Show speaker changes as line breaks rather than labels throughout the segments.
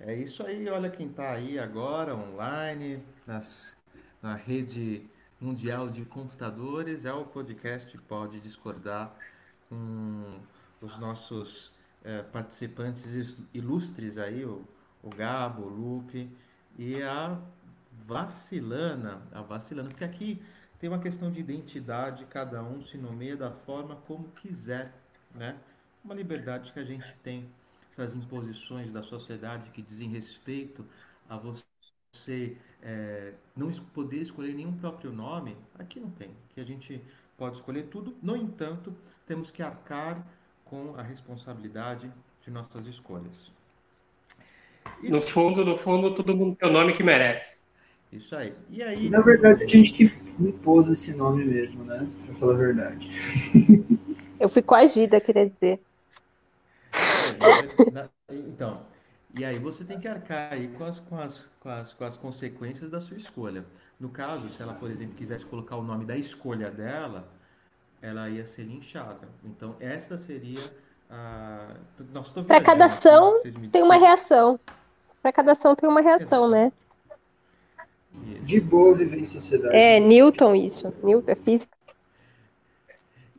É isso aí, olha quem está aí agora, online, nas, na rede mundial de computadores, é o podcast Pode Discordar com os nossos é, participantes ilustres aí, o, o Gabo, o Lupe e a Vacilana, a Vacilana, porque aqui tem uma questão de identidade, cada um se nomeia da forma como quiser, né? Uma liberdade que a gente tem, essas imposições da sociedade que dizem respeito a você é, não poder escolher nenhum próprio nome, aqui não tem, que a gente pode escolher tudo, no entanto, temos que arcar com a responsabilidade de nossas escolhas.
E... No fundo, no fundo, todo mundo tem o nome que merece.
Isso aí. E aí?
Na verdade, a gente que impôs esse nome mesmo, né? Pra falar a verdade.
Eu fui coagida, queria dizer.
É, então, e aí você tem que arcar aí com as, com, as, com, as, com as consequências da sua escolha. No caso, se ela, por exemplo, quisesse colocar o nome da escolha dela, ela ia ser linchada. Então, esta seria a.
Para cada ação tem uma reação. Para cada ação tem uma reação, né?
Isso. De boa viver em sociedade.
É, Newton, isso. Newton é física.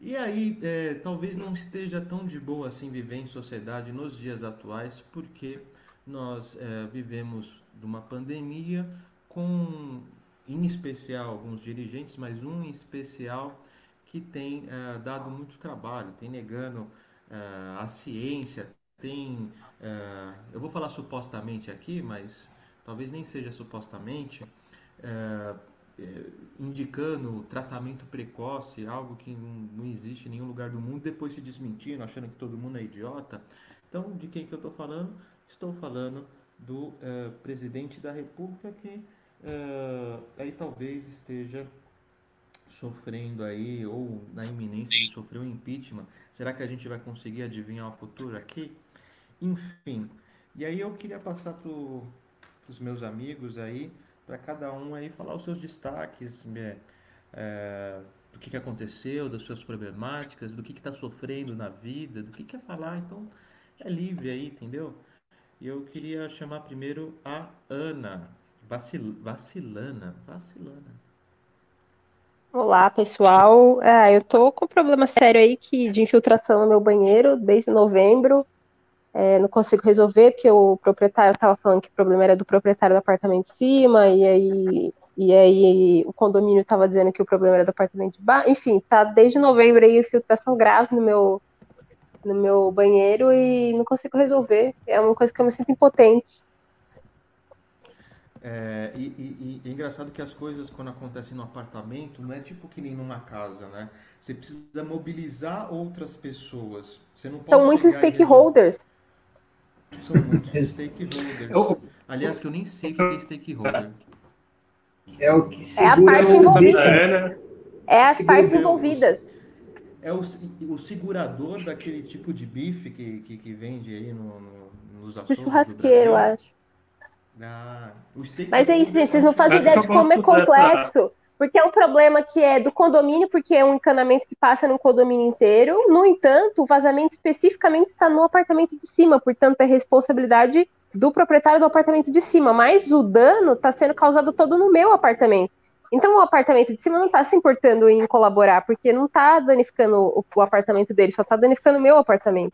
E aí, é, talvez não esteja tão de boa assim viver em sociedade nos dias atuais, porque nós é, vivemos de uma pandemia com, em especial, alguns dirigentes, mas um em especial que tem é, dado muito trabalho, tem negando é, a ciência, tem, é, eu vou falar supostamente aqui, mas talvez nem seja supostamente, é, é, indicando tratamento precoce, algo que não, não, existe em nenhum lugar do mundo, depois se desmentindo, achando que todo mundo é idiota. Então, de quem que eu estou falando? Estou falando do uh, presidente da República que uh, aí talvez esteja sofrendo aí ou na iminência de sofrer um impeachment. Será que a gente vai conseguir adivinhar o futuro aqui? Enfim. E aí eu queria passar para os meus amigos aí, para cada um aí falar os seus destaques, é, é, do que, que aconteceu, das suas problemáticas, do que está sofrendo na vida, do que quer falar. Então, é livre aí, entendeu? E eu queria chamar primeiro a Ana, Vacil, Vacilana, Vacilana.
Olá, pessoal. Ah, eu tô com um problema sério aí que, de infiltração no meu banheiro desde novembro. É, não consigo resolver, porque o proprietário estava falando que o problema era do proprietário do apartamento de cima, e aí, e aí o condomínio estava dizendo que o problema era do apartamento de baixo. Enfim, tá desde novembro aí infiltração grave no meu, no meu banheiro e não consigo resolver. É uma coisa que eu me sinto impotente.
É, e, e, e, é engraçado que as coisas, quando acontecem no apartamento, não é tipo que nem numa casa, né? Você precisa mobilizar outras pessoas.
São muitos stakeholders.
São muitos stakeholders. Aliás, que eu nem sei o que é stakeholder.
É o que
segura é a parte envolvida. É as partes envolvidas
é o, o segurador daquele tipo de bife que, que, que vende aí no, no, nos açougues
O churrasqueiro, acho.
Ah,
Mas é isso, gente, vocês não fazem ideia de como é complexo. Porque é um problema que é do condomínio, porque é um encanamento que passa no condomínio inteiro. No entanto, o vazamento especificamente está no apartamento de cima, portanto, é responsabilidade do proprietário do apartamento de cima. Mas o dano está sendo causado todo no meu apartamento. Então o apartamento de cima não está se importando em colaborar, porque não está danificando o, apartamento dele, só está danificando o meu apartamento.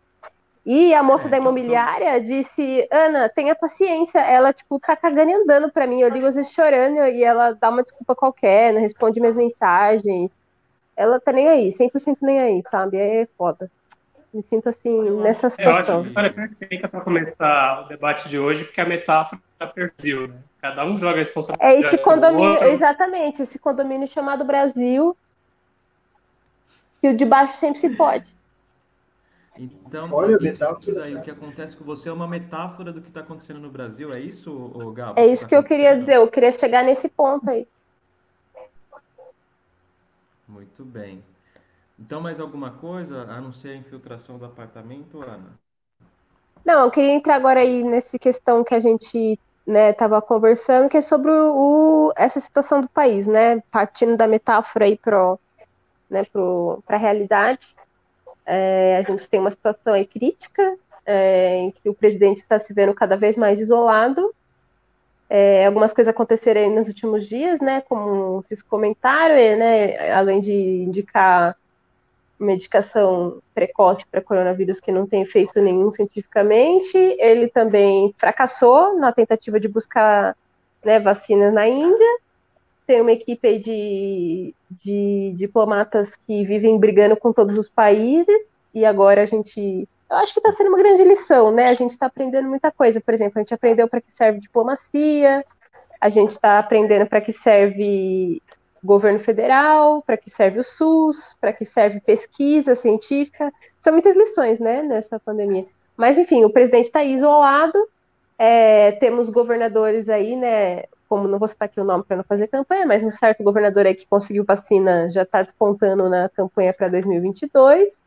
E a moça é, da então, imobiliária então... disse, Ana, tenha paciência, ela, tipo, tá cagando e andando pra mim, eu ligo às vezes chorando, e ela dá uma desculpa qualquer, não responde minhas mensagens, ela tá nem aí, 100% nem aí, sabe, é foda. Me sinto assim, eu nessa situação.
Eu acho que a história perfeita para começar o debate de hoje, porque a metáfora é Brasil, né? Cada um joga a responsabilidade.
É esse condomínio, exatamente, esse condomínio chamado Brasil, que o de baixo sempre se pode.
Então, Olha, isso, isso daí, o que acontece com você é uma metáfora do que está acontecendo no Brasil, é isso, Gabo?
É isso que, tá que eu queria dizer, eu queria chegar nesse ponto aí.
Muito bem. Então, mais alguma coisa, a não ser a infiltração do apartamento, Ana?
Não, eu queria entrar agora aí nessa questão que a gente estava né, conversando, que é sobre o, essa situação do país, né? Partindo da metáfora aí para né, a realidade. É, a gente tem uma situação aí crítica, é, em que o presidente está se vendo cada vez mais isolado. É, algumas coisas aconteceram nos últimos dias, né? Como vocês comentaram, né? Além de indicar medicação precoce para coronavírus que não tem efeito nenhum cientificamente. Ele também fracassou na tentativa de buscar né, vacinas na Índia. Tem uma equipe de, de diplomatas que vivem brigando com todos os países, e agora a gente. Eu acho que está sendo uma grande lição, né? A gente está aprendendo muita coisa. Por exemplo, a gente aprendeu para que serve diplomacia, a gente está aprendendo para que serve governo federal, para que serve o SUS, para que serve pesquisa científica. São muitas lições, né, nessa pandemia. Mas, enfim, o presidente está isolado, é, temos governadores aí, né, como não vou citar aqui o nome para não fazer campanha, mas um certo governador aí que conseguiu vacina já está despontando na campanha para 2022.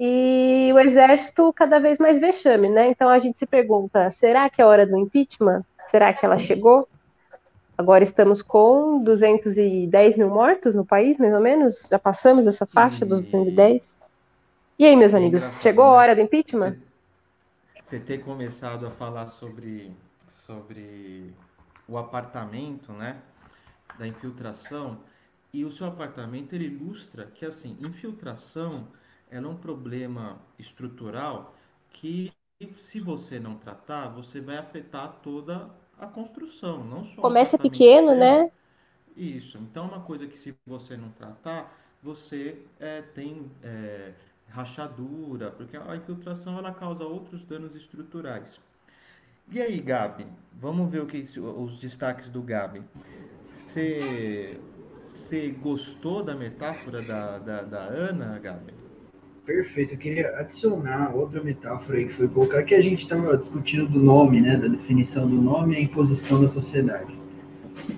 E o exército cada vez mais vexame, né? Então a gente se pergunta: será que é hora do impeachment? Será que ela chegou? Agora estamos com 210 mil mortos no país, mais ou menos. Já passamos essa faixa e... dos 210. E aí, meus é amigos, chegou a né? hora do impeachment?
Você, você ter começado a falar sobre, sobre o apartamento, né? Da infiltração. E o seu apartamento, ele ilustra que, assim, infiltração é um problema estrutural que, se você não tratar, você vai afetar toda a construção, não só
Começa pequeno, né?
Isso. Então, uma coisa que se você não tratar, você é, tem é, rachadura, porque a infiltração ela causa outros danos estruturais. E aí, Gabi? Vamos ver o que os destaques do Gabi. Você, gostou da metáfora da, da, da Ana, Gabi?
Perfeito, eu queria adicionar outra metáfora aí que foi colocar que a gente estava discutindo do nome, né, da definição do nome e a imposição da sociedade.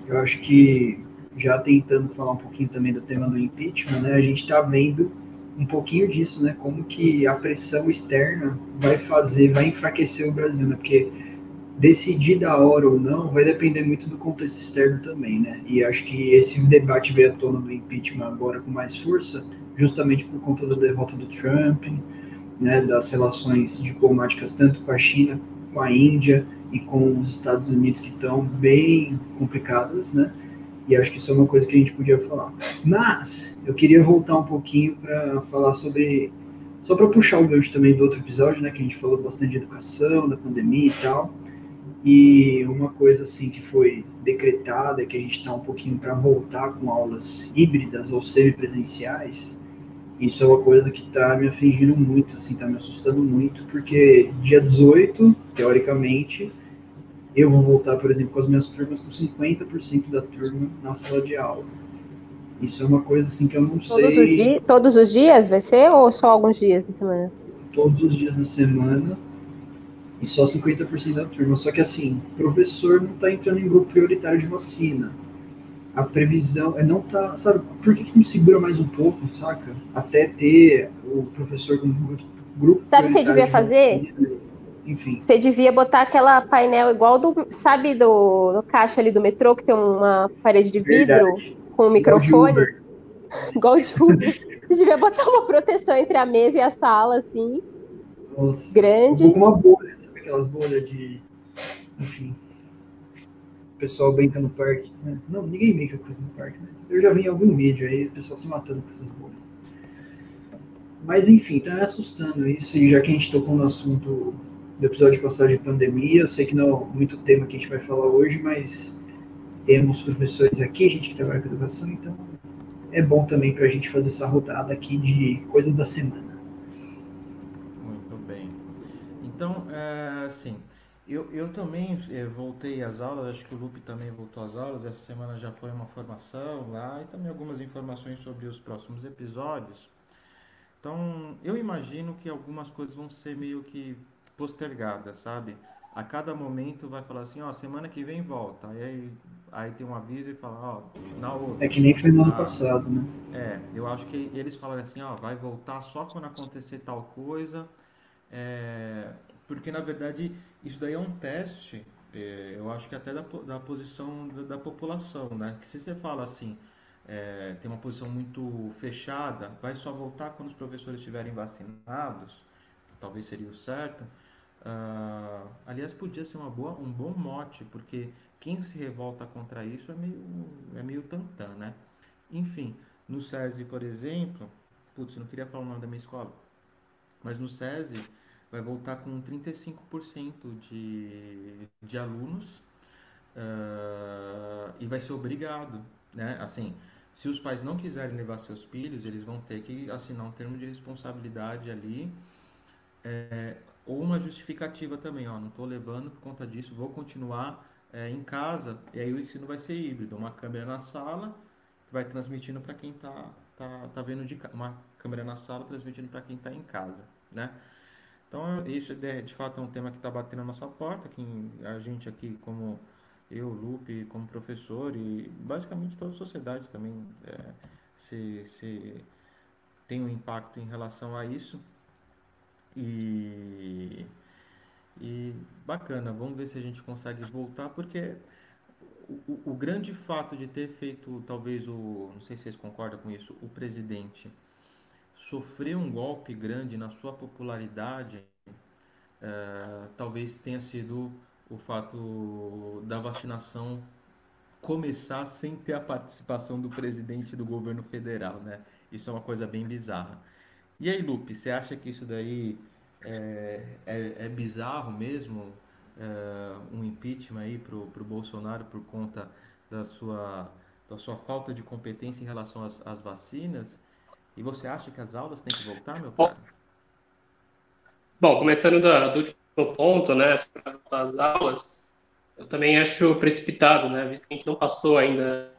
Eu acho que já tentando falar um pouquinho também do tema do impeachment, né, a gente está vendo um pouquinho disso, né, como que a pressão externa vai fazer, vai enfraquecer o Brasil, né, porque decidir da hora ou não vai depender muito do contexto externo também, né, e acho que esse debate veio à tona do impeachment agora com mais força, justamente por conta da derrota do Trump, né, das relações diplomáticas tanto com a China, com a Índia e com os Estados Unidos que estão bem complicadas, né? E acho que isso é uma coisa que a gente podia falar. Mas eu queria voltar um pouquinho para falar sobre só para puxar o gancho também do outro episódio, né, que a gente falou bastante de educação, da pandemia e tal. E uma coisa assim que foi decretada, que a gente está um pouquinho para voltar com aulas híbridas ou semipresenciais, isso é uma coisa que está me afligindo muito, assim, está me assustando muito, porque dia 18, teoricamente, eu vou voltar, por exemplo, com as minhas turmas com 50% da turma na sala de aula. Isso é uma coisa assim que eu não todos
sei. Os todos os dias vai ser ou só alguns dias da semana?
Todos os dias da semana e só 50% da turma. Só que assim, professor não está entrando em grupo prioritário de vacina a previsão é não tá, sabe, por que, que não segura mais um pouco, saca? Até ter o professor com grupo.
Sabe o que você devia fazer?
Enfim.
Você devia botar aquela painel igual do, sabe, do, do caixa ali do metrô que tem uma parede de vidro Verdade. com um microfone. Igual de Uber. Você devia botar uma proteção entre a mesa e a sala, assim. Nossa, grande.
Um uma bolha, aquelas bolhas de. Enfim o pessoal brinca no parque. Né? Não, ninguém brinca com isso no parque, mas eu já vi em algum vídeo aí o pessoal se matando com essas bolhas. Mas enfim, tá me assustando isso, e já que a gente tocou no assunto do episódio passado de pandemia, eu sei que não é muito tema que a gente vai falar hoje, mas temos professores aqui, gente que trabalha com educação, então é bom também para a gente fazer essa rodada aqui de coisas da semana.
Muito bem. Então, é, assim, eu, eu também é, voltei às aulas, acho que o Lupe também voltou às aulas. Essa semana já foi uma formação lá e também algumas informações sobre os próximos episódios. Então, eu imagino que algumas coisas vão ser meio que postergadas, sabe? A cada momento vai falar assim, ó, semana que vem volta. Aí, aí tem um aviso e fala, ó, na outra.
É que nem foi no ano ah, passado, né?
É, eu acho que eles falaram assim, ó, vai voltar só quando acontecer tal coisa. É, porque na verdade isso daí é um teste, é, eu acho que até da, da posição da, da, população, né? Que se você fala assim, é, tem uma posição muito fechada, vai só voltar quando os professores estiverem vacinados, talvez seria o certo. Uh, aliás, podia ser uma boa, um bom mote, porque quem se revolta contra isso é meio, é meio tantã, né? Enfim, no SESI, por exemplo, putz, eu não queria falar o nome da minha escola, mas no SESI vai voltar com 35% de, de alunos uh, e vai ser obrigado, né? Assim, se os pais não quiserem levar seus filhos, eles vão ter que assinar um termo de responsabilidade ali, é, ou uma justificativa também, ó, não estou levando por conta disso, vou continuar é, em casa, e aí o ensino vai ser híbrido, uma câmera na sala vai transmitindo para quem está tá, tá vendo de uma câmera na sala transmitindo para quem está em casa, né? Então isso de, fato é um tema que está batendo na nossa porta, que a gente aqui como eu, Lupe, como professor e basicamente toda a sociedade também é, se, se tem um impacto em relação a isso e e bacana, vamos ver se a gente consegue voltar porque o, o, grande fato de ter feito, talvez, o. Não sei se vocês concordam com isso, o presidente sofrer um golpe grande na sua popularidade, é, talvez tenha sido o fato da vacinação começar sem ter a participação do presidente do governo federal, né? Isso é uma coisa bem bizarra. E aí, Lupe, você acha que isso daí é, é, é bizarro mesmo? uh, um impeachment aí para o Bolsonaro por conta da sua, da sua falta de competência em relação às, às vacinas. E você acha que as aulas têm que voltar, meu cara?
Bom, começando do, do último ponto, né, as aulas, eu também acho precipitado, né, visto que a gente não passou ainda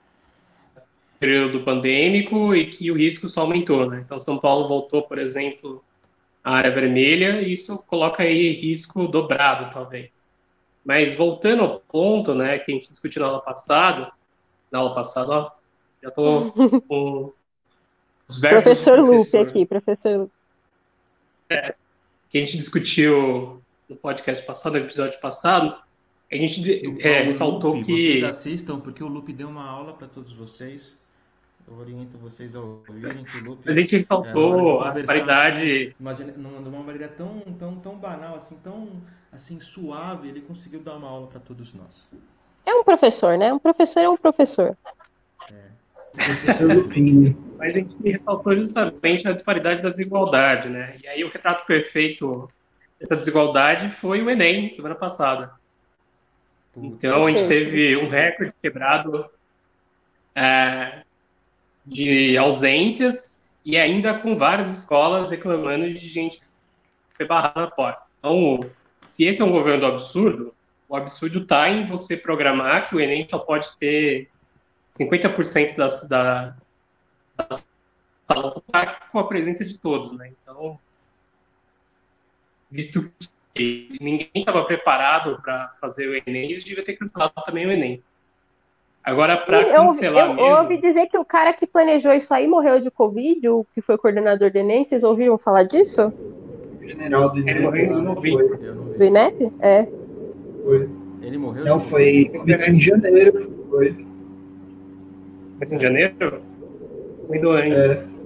o período pandêmico e que o risco só aumentou, né? Então, São Paulo voltou, por exemplo, à área vermelha e isso coloca aí risco dobrado, talvez. Mas voltando ao ponto, né, que a gente discutiu na aula passada, na aula passada, ó, já tô com
Professor Lupe aqui, professor Lupe.
É, que a gente discutiu no podcast passado, no episódio passado, a gente é, ressaltou
Lupe,
que...
Vocês assistam, porque o Lupe deu uma aula para todos vocês. Eu oriento vocês a ouvirem que o Lupe...
A gente ressaltou é, a paridade...
Assim, numa maneira tão, tão, tão banal, assim, tão assim suave, ele conseguiu dar uma aula para todos nós.
É um professor, né? Um professor é um professor.
É. Professor Lupinho. Mas a gente ressaltou justamente a disparidade da desigualdade, né? E aí o retrato perfeito dessa desigualdade foi o Enem, semana passada. Então a gente teve um recorde quebrado é, de ausências e ainda com várias escolas reclamando de gente que foi barrada na porta. Então, se esse é um governo absurdo, o absurdo está em você programar que o Enem só pode ter 50% das, da, da sala com a presença de todos, né? Então, visto que ninguém estava preparado para fazer o Enem, eles deviam ter cancelado também o Enem. Agora, para cancelar
eu,
mesmo...
Eu ouvi dizer que o cara que planejou isso aí morreu de Covid, o que foi coordenador do Enem, vocês ouviram falar disso?
general do INEP. Ele morreu,
não vi. Do INEP? É.
Foi.
Ele morreu?
Não, foi começo em janeiro. Foi.
Começo em janeiro? Foi doente. É.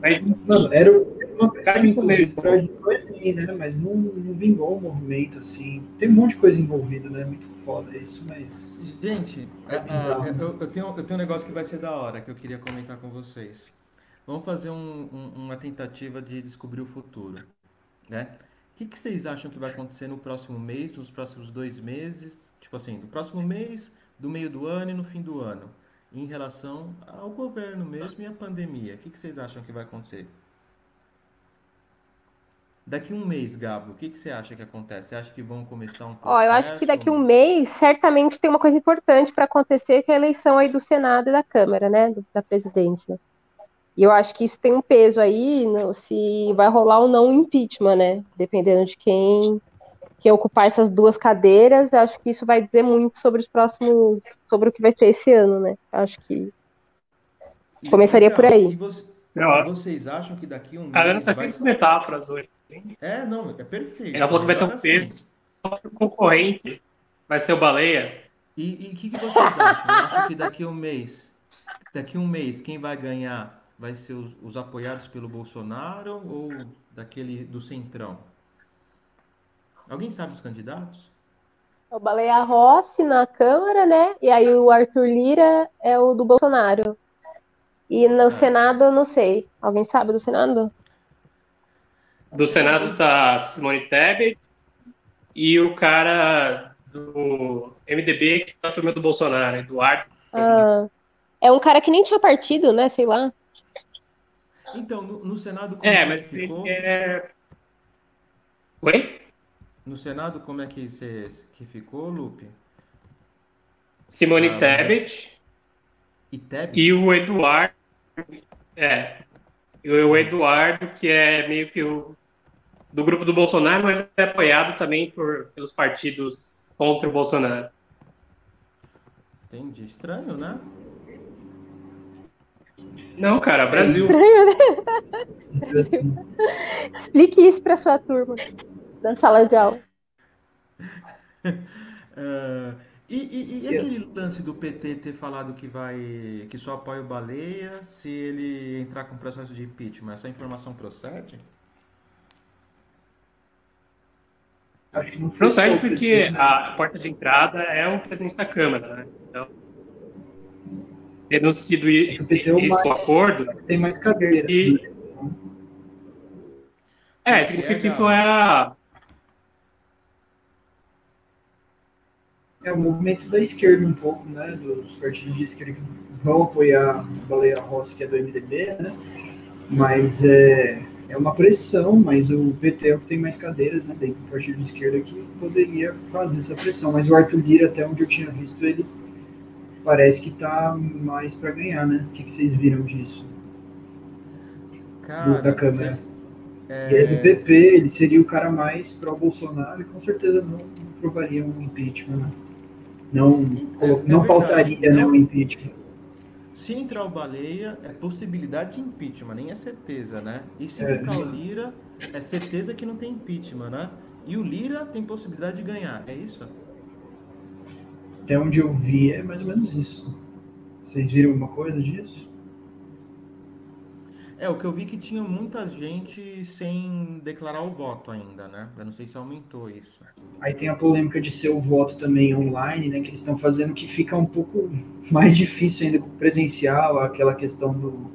Mas, Mano, era uma pessoa de né? Mas não, não vingou o movimento, assim. Tem um monte de coisa envolvida, né? Muito foda isso, mas.
Gente, é, é, eu, eu, tenho, eu tenho um negócio que vai ser da hora que eu queria comentar com vocês. Vamos fazer um, um, uma tentativa de descobrir o futuro. Né? O que, que vocês acham que vai acontecer no próximo mês, nos próximos dois meses? Tipo assim, do próximo mês, do meio do ano e no fim do ano, em relação ao governo mesmo e à pandemia. O que, que vocês acham que vai acontecer? Daqui um mês, Gabo, o que, que você acha que acontece? Você acha que vão começar um processo?
Ó, eu acho que daqui um mês, certamente tem uma coisa importante para acontecer, que é a eleição aí do Senado e da Câmara, né, da presidência. E eu acho que isso tem um peso aí, no, se vai rolar ou não o impeachment, né? Dependendo de quem, ocupar essas duas cadeiras, acho que isso vai dizer muito sobre os próximos, sobre o que vai ter esse ano, né? Acho que e, começaria por aí. E
você, vocês acham que daqui um
Cara, mês tá vai... metáforas hoje.
É, não, é perfeito.
Ela falou que vai ter um peso assim. concorrente, vai ser o Baleia.
E o que, que vocês acham? Eu acho que daqui um mês, daqui um mês, quem vai ganhar vai ser os, os, apoiados pelo Bolsonaro ou daquele do Centrão? Alguém sabe os candidatos?
O Baleia Rossi na Câmara, né? E aí o Arthur Lira é o do Bolsonaro. E no é. Senado, eu não sei. Alguém sabe do Senado?
Do Senado tá Simone Tebet e o cara do MDB que tá na turma do Bolsonaro, Eduardo.
Ah, é um cara que nem tinha partido, né? Sei lá.
Então, no, no Senado
como é, mas ficou? É... Oi?
No Senado, como é que, você, que ficou, Lupe?
Simone ah, Tebet.
E Tebet?
E o Eduardo. É. E o Eduardo, que é meio que o do grupo do Bolsonaro, mas é apoiado também por, pelos partidos contra o Bolsonaro.
Entendi. Estranho, né?
Não, cara, Brasil.
Explique isso para sua turma na sala de aula.
uh, e, e, e aquele lance do PT ter falado que vai que só apoia o Baleia se ele entrar com processo de impeachment? Essa informação procede?
Acho que não procede porque a porta de entrada é o presidente da Câmara, né? Então, tendo sido é
o
acordo.
Tem mais cadeira. E...
É, significa que isso é a.
É o movimento da esquerda um pouco, né? Dos partidos de esquerda que vão apoiar a Baleia Rossi, que é do MDB, né? Mas é, é uma pressão, mas o PT é o que tem mais cadeiras, né? Dentro do partido de esquerda que poderia fazer essa pressão. Mas o Arthur Lira, até onde eu tinha visto, ele parece que tá mais para ganhar, né? O que, que, vocês viram disso?
Cara,
da Câmara. É... Ele é do PP, ele seria o cara mais pró-Bolsonaro e com certeza não, não provaria um impeachment, né? Não, é, não, não pautaria né, o impeachment.
Se entrar o Baleia, é possibilidade de impeachment, nem é certeza, né? E se é, ficar o Lira, é certeza que não tem impeachment, né? E o Lira tem possibilidade de ganhar, é isso?
Até onde eu vi é mais ou menos isso. Vocês viram alguma coisa disso?
É, o que eu vi que tinha muita gente sem declarar o voto ainda, né? Eu não sei se aumentou isso.
Aí tem a polêmica de ser o voto também online, né? Que eles estão fazendo que fica um pouco mais difícil ainda com o presencial, aquela questão do,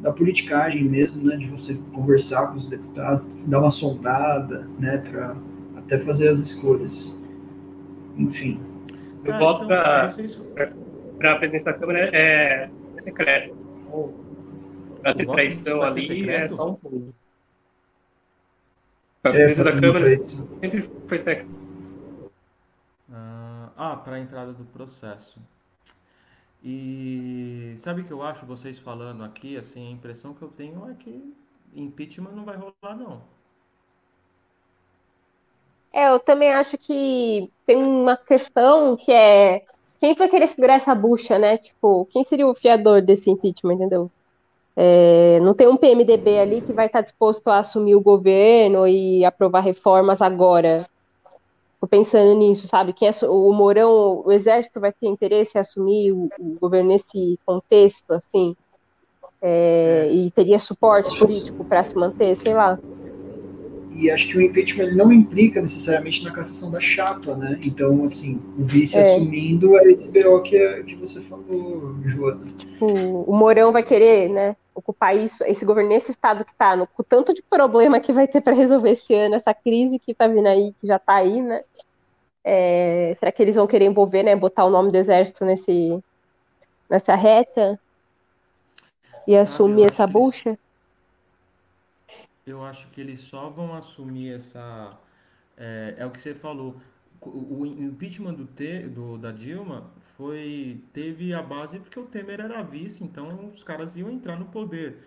da politicagem mesmo, né? De você conversar com os deputados, dar uma sondada, né? Para até fazer as escolhas. Enfim.
O voto então, para vocês... a presidência da Câmara é, é secreto. Para ter traição ali secreto? é só um pulo. A é, presidência é, da Câmara sempre foi secreto.
Ah, ah para a entrada do processo. E sabe o que eu acho vocês falando aqui, assim, a impressão que eu tenho é que impeachment não vai rolar, não.
É, eu também acho que tem uma questão que é quem vai querer segurar essa bucha, né? Tipo, quem seria o fiador desse impeachment, entendeu? É, não tem um PMDB ali que vai estar disposto a assumir o governo e aprovar reformas agora. Tô pensando nisso, sabe? Quem é, o Mourão, o Exército vai ter interesse em assumir o, o governo nesse contexto, assim? É, e teria suporte político para se manter, sei lá
e acho que o impeachment não implica necessariamente na cassação da chapa, né? Então, assim, o vice é. assumindo é esse BO que, é, que você falou, Joana.
O, o Mourão vai querer, né, ocupar isso, esse governo nesse estado que tá, no, com tanto de problema que vai ter para resolver esse ano, essa crise que tá vindo aí, que já tá aí, né? É, será que eles vão querer envolver, né, botar o nome do exército nesse, nessa reta e assumir essa bucha?
Eu acho que eles só vão assumir essa. É, é o que você falou. O, impeachment do, T, do da Dilma foi teve a base porque o Temer era vice, então os caras iam entrar no poder.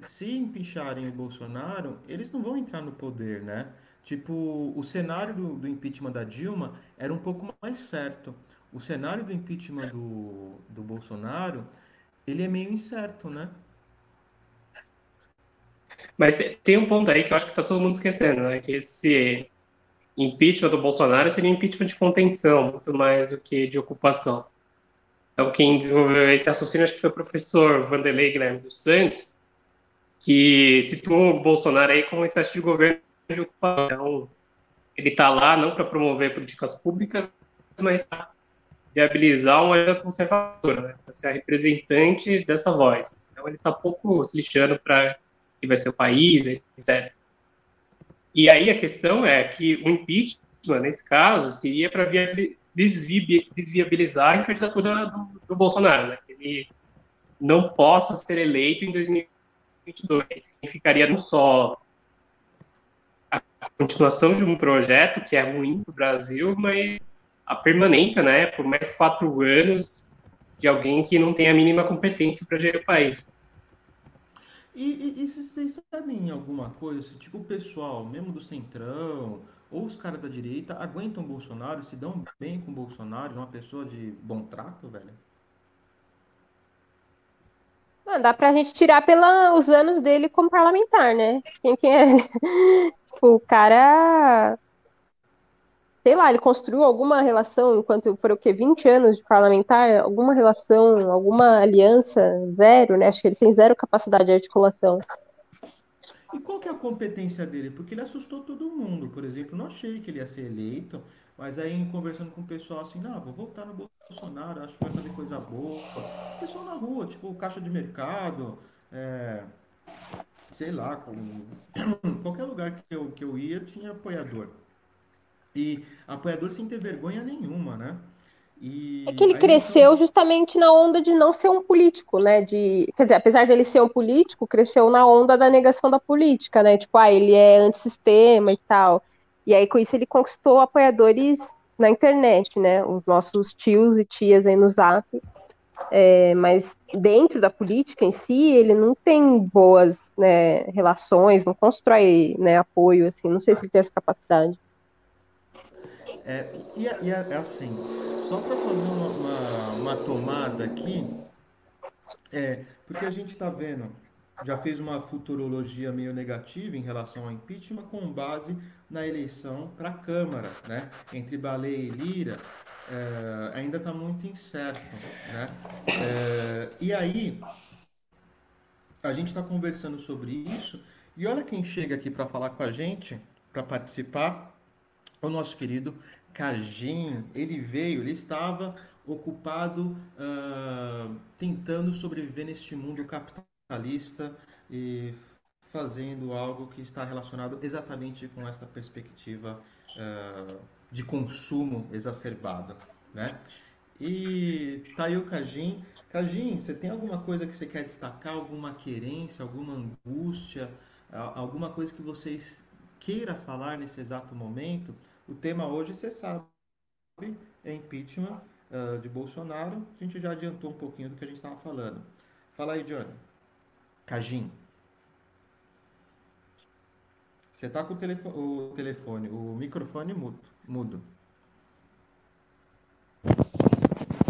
Se empicharem o Bolsonaro, eles não vão entrar no poder, né? Tipo, o cenário do, do impeachment da Dilma era um pouco mais certo. O cenário do impeachment do, do Bolsonaro, ele é meio incerto, né?
Mas tem um ponto aí que eu acho que está todo mundo esquecendo, né? Que esse impeachment do Bolsonaro seria impeachment de contenção, muito mais do que de ocupação. Então, quem desenvolveu esse raciocínio, acho que foi o professor Vanderlei Guilherme dos Santos, que situou o Bolsonaro aí como uma espécie de governo de ocupação. ele está lá não para promover políticas públicas, mas para viabilizar uma agenda conservadora, né? para ser a representante dessa voz. Então ele está pouco se lixando para que vai ser o país, etc. E aí a questão é que o impeachment, nesse caso, seria para desviabilizar a candidatura do, do Bolsonaro, né? Ele não possa ser eleito em 2022. Significaria não só a continuação de um projeto que é ruim para o Brasil, mas a permanência, né, por mais quatro anos de alguém que não tem a mínima competência para gerir o país.
E, e, e vocês sabem alguma coisa, tipo o pessoal, mesmo do Centrão, ou os caras da direita, aguentam Bolsonaro, se dão bem com Bolsonaro, uma pessoa de bom trato, velho?
Não, dá pra gente tirar pelos anos dele como parlamentar, né? Quem é? tipo, o cara. Sei lá, ele construiu alguma relação, enquanto foram o quê? 20 anos de parlamentar? Alguma relação, alguma aliança? Zero, né? Acho que ele tem zero capacidade de articulação.
E qual que é a competência dele? Porque ele assustou todo mundo. Por exemplo, não achei que ele ia ser eleito, mas aí conversando com o pessoal assim, não, vou voltar no Bolsonaro, acho que vai fazer coisa boa. Pessoal na rua, tipo caixa de mercado, é, sei lá, com, qualquer lugar que eu, que eu ia tinha apoiador. E apoiador sem ter vergonha nenhuma, né?
E é que ele cresceu justamente na onda de não ser um político, né? De, quer dizer, apesar dele ser um político, cresceu na onda da negação da política, né? Tipo, ah, ele é antissistema e tal. E aí, com isso, ele conquistou apoiadores na internet, né? Os nossos tios e tias aí no Zap. É, mas dentro da política em si, ele não tem boas né, relações, não constrói né, apoio, assim. Não sei se ele tem essa capacidade.
É, e, é, e é, é assim, só para fazer uma, uma, uma, tomada aqui, é, porque a gente está vendo, já fez uma futurologia meio negativa em relação ao impeachment com base na eleição para a Câmara, né? Entre Baleia e Lira, é, ainda está muito incerto, né? É, e aí, a gente está conversando sobre isso, e olha quem chega aqui para falar com a gente, para participar, o nosso querido Cagin, ele veio, ele estava ocupado uh, tentando sobreviver neste mundo capitalista e fazendo algo que está relacionado exatamente com esta perspectiva uh, de consumo exacerbado, né? E tá aí o Cajim. Cajim, você tem alguma coisa que você quer destacar? Alguma querência, alguma angústia, alguma coisa que você queira falar nesse exato momento? O tema hoje, você sabe, é impeachment uh, de Bolsonaro. A gente já adiantou um pouquinho do que a gente estava falando. Fala aí, Johnny. Cajim. Você está com o telefone, o telefone, o microfone mudo. mudo.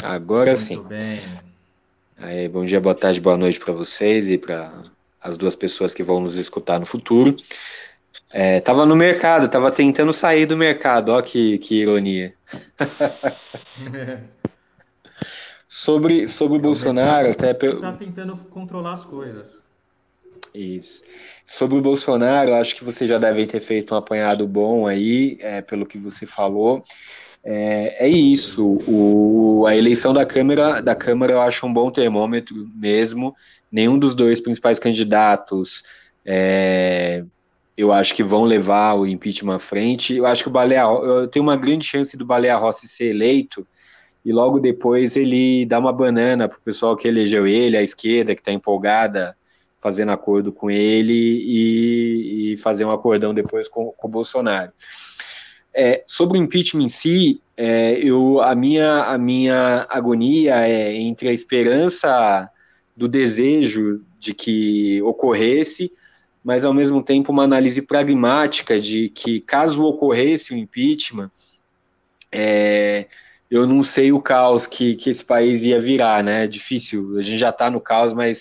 Agora Muito sim. Muito
bem.
Aí, bom dia, boa tarde, boa noite para vocês e para as duas pessoas que vão nos escutar no futuro. É, tava no mercado, tava tentando sair do mercado, ó que, que ironia. sobre sobre o Bolsonaro, até
tá tentando controlar as coisas.
Isso. Sobre o Bolsonaro, acho que você já deve ter feito um apanhado bom aí, é, pelo que você falou. É, é isso. O, a eleição da Câmara, da Câmara eu acho um bom termômetro mesmo. Nenhum dos dois principais candidatos é, eu acho que vão levar o impeachment à frente. Eu acho que o Baleia, eu tenho uma grande chance do Baleia Rossi ser eleito e logo depois ele dá uma banana para o pessoal que elegeu ele, a esquerda que está empolgada fazendo acordo com ele e, e, fazer um acordão depois com, com o Bolsonaro. É, sobre o impeachment em si, é, eu, a, minha, a minha agonia é entre a esperança do desejo de que ocorresse mas ao mesmo tempo uma análise pragmática de que caso ocorresse o impeachment, é, eu não sei o caos que, que esse país ia virar, né? É difícil, a gente já está no caos, mas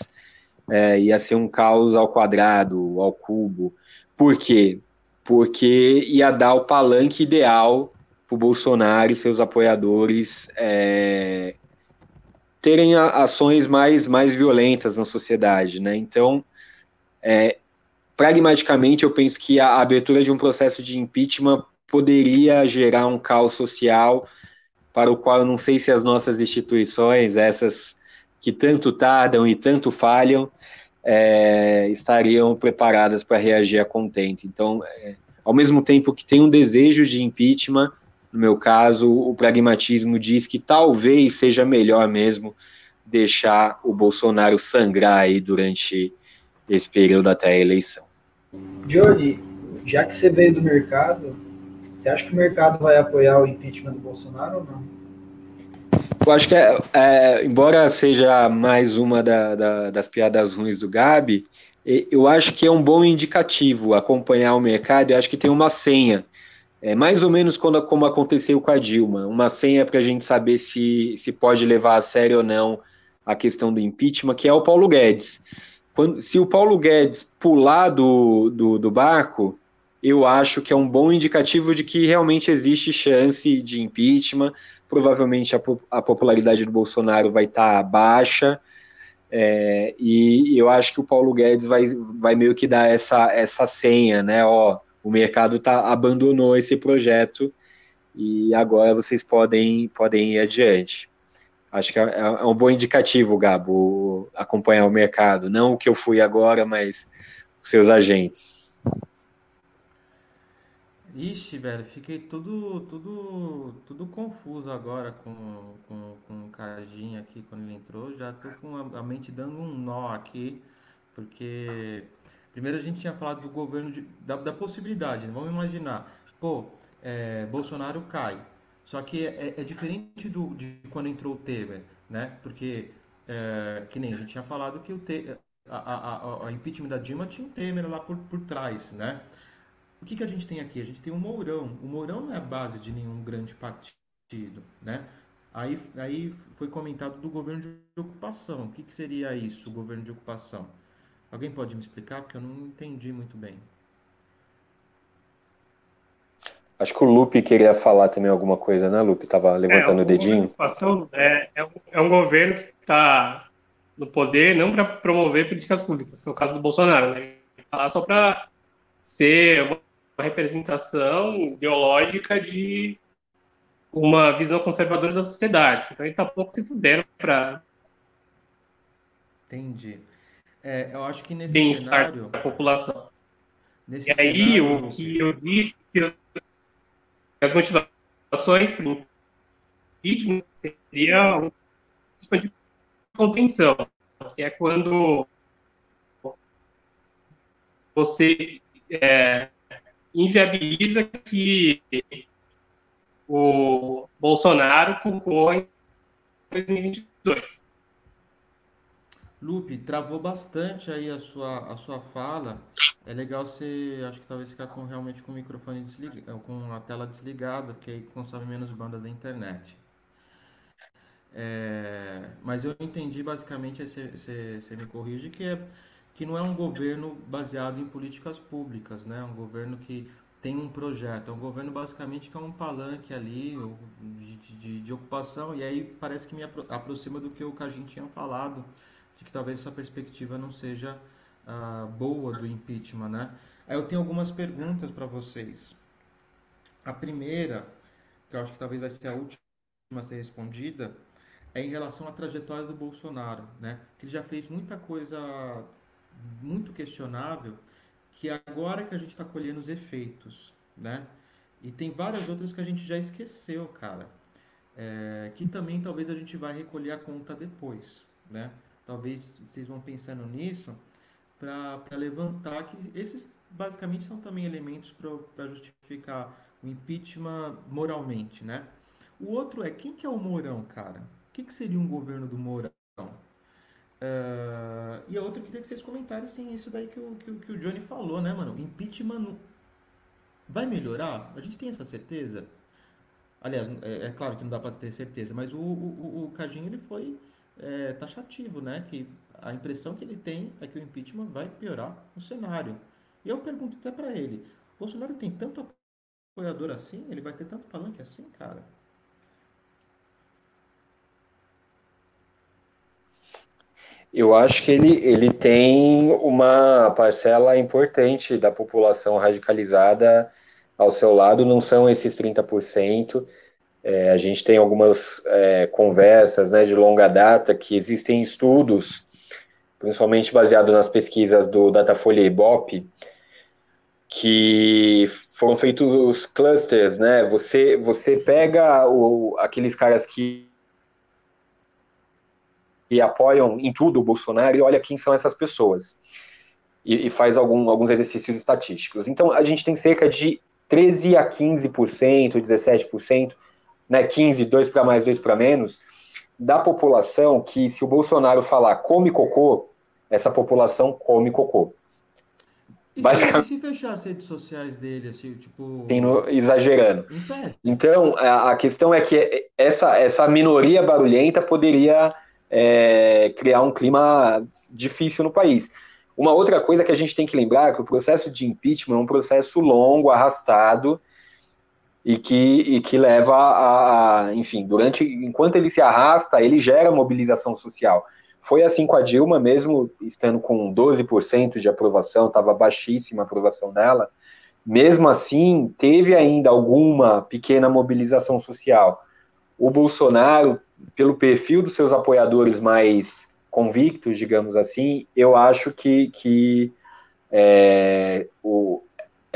é, ia ser um caos ao quadrado, ao cubo. Por quê? Porque ia dar o palanque ideal para o Bolsonaro e seus apoiadores é, terem ações mais, mais violentas na sociedade, né? Então, é, pragmaticamente, eu penso que a abertura de um processo de impeachment poderia gerar um caos social para o qual eu não sei se as nossas instituições, essas que tanto tardam e tanto falham, é, estariam preparadas para reagir a contento. Então, é, ao mesmo tempo que tem um desejo de impeachment, no meu caso, o pragmatismo diz que talvez seja melhor mesmo deixar o Bolsonaro sangrar aí durante esse período até a eleição.
Johnny, já que você veio do mercado, você acha que o mercado vai apoiar o impeachment do Bolsonaro ou não?
Eu acho que, é, é, embora seja mais uma da, da, das piadas ruins do Gabi, eu acho que é um bom indicativo acompanhar o mercado. Eu acho que tem uma senha, é, mais ou menos quando, como aconteceu com a Dilma, uma senha para a gente saber se, se pode levar a sério ou não a questão do impeachment, que é o Paulo Guedes. Quando, se o Paulo Guedes pular do, do, do barco, eu acho que é um bom indicativo de que realmente existe chance de impeachment. Provavelmente a, a popularidade do Bolsonaro vai estar tá baixa. É, e eu acho que o Paulo Guedes vai, vai meio que dar essa, essa senha, né? Ó, o mercado tá, abandonou esse projeto e agora vocês podem, podem ir adiante. Acho que é, é, um bom indicativo, Gabo, acompanhar o mercado. Não o que eu fui agora, mas os seus agentes.
Ixi, velho, fiquei tudo, tudo, tudo confuso agora com, com, com o Cajinho aqui quando ele entrou. Já tô com a, a mente dando um nó aqui, porque primeiro a gente tinha falado do governo, de, da, da possibilidade, né? vamos imaginar, pô, é, Bolsonaro cai. Só que é, é diferente do, de quando entrou o Temer, né? Porque, é, que nem a gente tinha falado que o Temer, a, a, a, impeachment da Dilma tinha um Temer lá por, por trás, né? O que, que a gente tem aqui? A gente tem o Mourão. O Mourão não é a base de nenhum grande partido, né? Aí, aí foi comentado do governo de ocupação. O que, que seria isso, o governo de ocupação? Alguém pode me explicar? Porque eu não entendi muito bem.
Acho que o Lupe queria falar também alguma coisa, né, Lupe? Tava levantando é, o dedinho.
É, é, é um governo que está no poder não para promover políticas públicas, que é o caso do Bolsonaro, né? Tá só para ser uma representação ideológica de uma visão conservadora da sociedade. Então ele está pouco se fudendo para.
Entendi. É, eu acho que nesse cenário.
da população. Nesse e aí, cenário... o que eu vi que as motivações para o impeachment seria uma questão de contenção, que é quando você é, inviabiliza que o Bolsonaro concorra em 2022.
Lupe, travou bastante aí a sua, a sua fala. É legal você, acho que talvez ficar com, realmente com o microfone desligado, com a tela desligada, que aí consome menos banda da internet. É, mas eu entendi basicamente, você, me corrige, que, é, que não é um governo baseado em políticas públicas, né? É um governo que tem um projeto, é um governo basicamente que é um palanque ali de, de, de ocupação, e aí parece que me aproxima do que o Cajin tinha falado, de que talvez essa perspectiva não seja uh, boa do impeachment, né? Aí eu tenho algumas perguntas para vocês. A primeira, que eu acho que talvez vai ser a última a ser respondida, é em relação à trajetória do Bolsonaro, né? Que ele já fez muita coisa muito questionável, que agora que a gente está colhendo os efeitos, né? E tem várias outras que a gente já esqueceu, cara. É, que também talvez a gente vai recolher a conta depois, né? Talvez vocês vão pensando nisso para levantar que esses basicamente são também elementos para justificar o impeachment moralmente, né? O outro é quem que é o Mourão, cara? O que, que seria um governo do Mourão? Uh, e a outra eu queria que vocês comentassem isso daí que o, que, que o Johnny falou, né, mano? Impeachment vai melhorar? A gente tem essa certeza? Aliás, é, é claro que não dá para ter certeza, mas o, o, o Cadinho ele foi é, taxativo, né? Que a impressão que ele tem é que o impeachment vai piorar o cenário. E eu pergunto até para ele: Bolsonaro tem tanto apoiador assim? Ele vai ter tanto palanque assim, cara?
Eu acho que ele, ele tem uma parcela importante da população radicalizada ao seu lado, não são esses 30%. É, a gente tem algumas é, conversas né, de longa data que existem estudos, principalmente baseados nas pesquisas do Datafolha e Ibope, que foram feitos clusters, né? Você, você pega o, aqueles caras que, que apoiam em tudo o Bolsonaro e olha quem são essas pessoas. E, e faz algum, alguns exercícios estatísticos. Então, a gente tem cerca de 13 a 15%, 17%, né, 15, 2 para mais, 2 para menos, da população que, se o Bolsonaro falar come cocô, essa população come cocô.
E Basicamente, se, fechar as redes sociais dele, assim, tipo.
exagerando. Então, a, a, questão é que essa, essa minoria barulhenta poderia é, criar um clima difícil no país. Uma outra coisa que a gente tem que lembrar é que o processo de impeachment é um processo longo, arrastado, e que, e que leva a, a, enfim, durante, enquanto ele se arrasta, ele gera mobilização social. Foi assim com a Dilma, mesmo estando com 12% de aprovação, estava baixíssima a aprovação dela. Mesmo assim, teve ainda alguma pequena mobilização social. O Bolsonaro, pelo perfil dos seus apoiadores mais convictos, digamos assim, eu acho que, que é, o,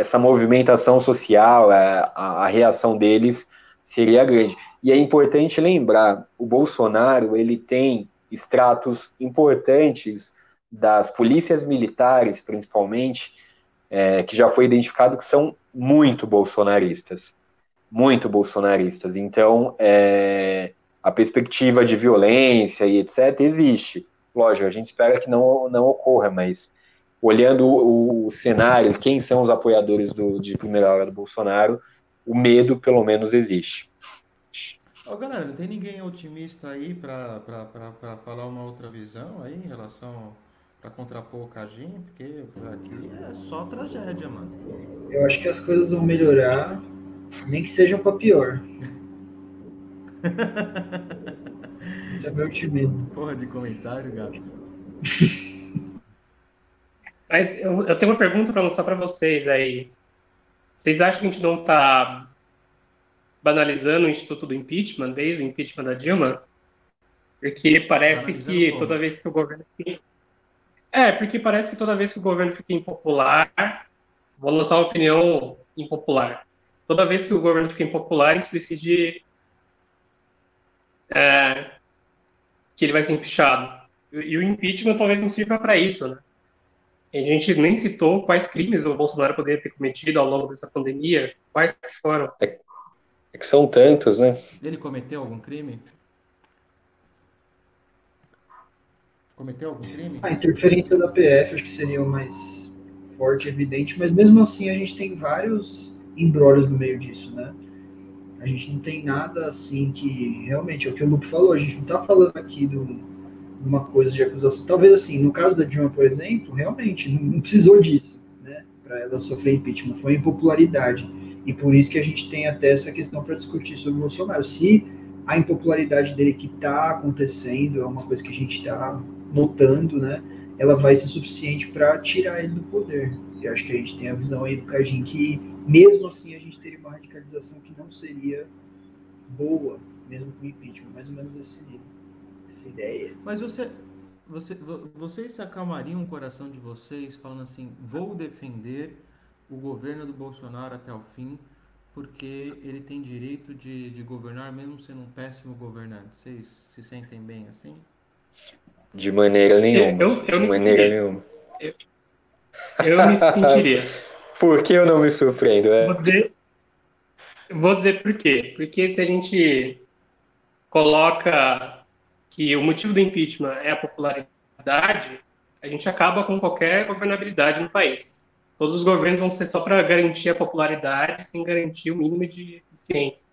essa movimentação social, é, a, a reação deles seria grande. E é importante lembrar, o Bolsonaro, ele tem estratos importantes das polícias militares, principalmente, é, que já foi identificado que são muito bolsonaristas. Muito bolsonaristas. Então, é, a perspectiva de violência e etc. existe. Lógico, a gente espera que não, não ocorra, mas olhando o, o cenário, quem são os apoiadores do, de primeira hora do Bolsonaro, o medo, pelo menos, existe.
Ô, galera, não tem ninguém otimista aí para falar uma outra visão aí em relação para contrapor o Cajim? Porque por aqui é só tragédia, mano.
Eu acho que as coisas vão melhorar, nem que sejam para pior. Esse é meu otimismo.
Porra de comentário, Gabi.
Mas eu, eu tenho uma pergunta para lançar para vocês aí. Vocês acham que a gente não está banalizando o instituto do impeachment, desde o impeachment da Dilma, porque parece que toda vez que o governo é, porque parece que toda vez que o governo fica impopular, vou lançar uma opinião impopular. Toda vez que o governo fica impopular, a gente decide é, que ele vai ser empichado. E o impeachment talvez não sirva para isso, né? A gente nem citou quais crimes o Bolsonaro poderia ter cometido ao longo dessa pandemia, quais foram.
É, é que são tantos, né?
Ele cometeu algum crime? Cometeu algum crime?
A interferência da PF acho que seria o mais forte, evidente, mas mesmo assim a gente tem vários embrólios no meio disso, né? A gente não tem nada assim que realmente é o que o Lupe falou, a gente não está falando aqui de uma coisa de acusação. Talvez assim, no caso da Dilma, por exemplo, realmente não, precisou disso, né? Para ela sofrer impeachment, foi impopularidade e por isso que a gente tem até essa questão para discutir sobre o Bolsonaro. Se a impopularidade dele que está acontecendo é uma coisa que a gente está notando, né? Ela vai ser suficiente para tirar ele do poder. E acho que a gente tem a visão aí do Cajim que, mesmo assim, a gente teria uma radicalização que não seria boa, mesmo com impeachment. Mais ou menos esse, essa ideia.
Mas você, você, vocês acalmariam o coração de vocês falando assim: vou defender o governo do Bolsonaro até o fim, porque ele tem direito de, de governar mesmo sendo um péssimo governante. Vocês se sentem bem assim?
De maneira nenhuma. Eu, eu de maneira nenhuma.
Eu, eu me sentiria.
por que eu não me surpreendo? É?
Vou, dizer, vou dizer por quê. Porque se a gente coloca que o motivo do impeachment é a popularidade, a gente acaba com qualquer governabilidade no país todos os governos vão ser só para garantir a popularidade, sem garantir o mínimo de eficiência.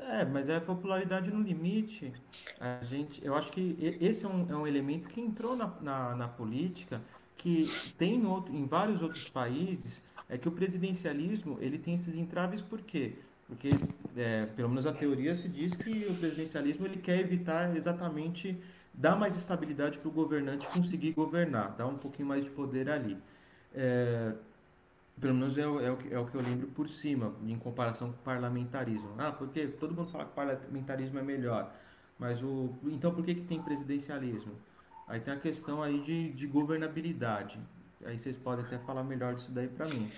É, mas é a popularidade no limite. A gente, eu acho que esse é um, é um elemento que entrou na, na, na política, que tem em, outro, em vários outros países, é que o presidencialismo ele tem esses entraves por quê? Porque, é, pelo menos a teoria se diz que o presidencialismo ele quer evitar exatamente dar mais estabilidade para o governante conseguir governar, dar um pouquinho mais de poder ali. É, Pelo menos é o, é, o, é o que eu lembro por cima, em comparação com o parlamentarismo. Ah, porque todo mundo fala que o parlamentarismo é melhor. Mas o. Então por que, que tem presidencialismo? Aí tem a questão aí de, de governabilidade. Aí vocês podem até falar melhor disso daí para mim.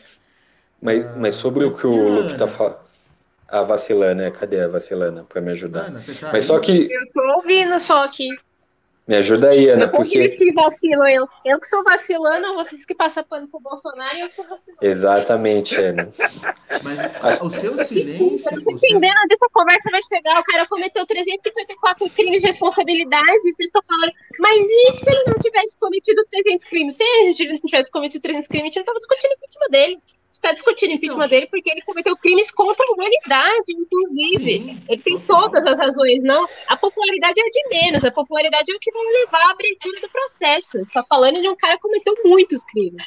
Mas, ah, mas sobre o que o Luke tá falando. A vacilana, né? cadê a vacilana para me ajudar? Ana, tá mas aí? só que.
Eu tô ouvindo só aqui.
Me ajuda aí, Ana.
Eu porque... esse vacilo, eu. Eu que sou vacilando, vocês que passam pano pro Bolsonaro, eu que sou vacilando.
Exatamente, Ana.
Mas a, o seu silêncio.
Eu tô entendendo onde essa conversa vai chegar. O cara cometeu 354 crimes de responsabilidade, vocês estão falando. Mas e se ele não tivesse cometido 300 crimes? Se ele não tivesse cometido 300 crimes, a gente não tava discutindo o impeachment dele está discutindo o impeachment não. dele porque ele cometeu crimes contra a humanidade, inclusive. Sim, ele tem todas as razões, não. A popularidade é de menos, a popularidade é o que vai levar à abertura do processo. Está falando de um cara que cometeu muitos crimes.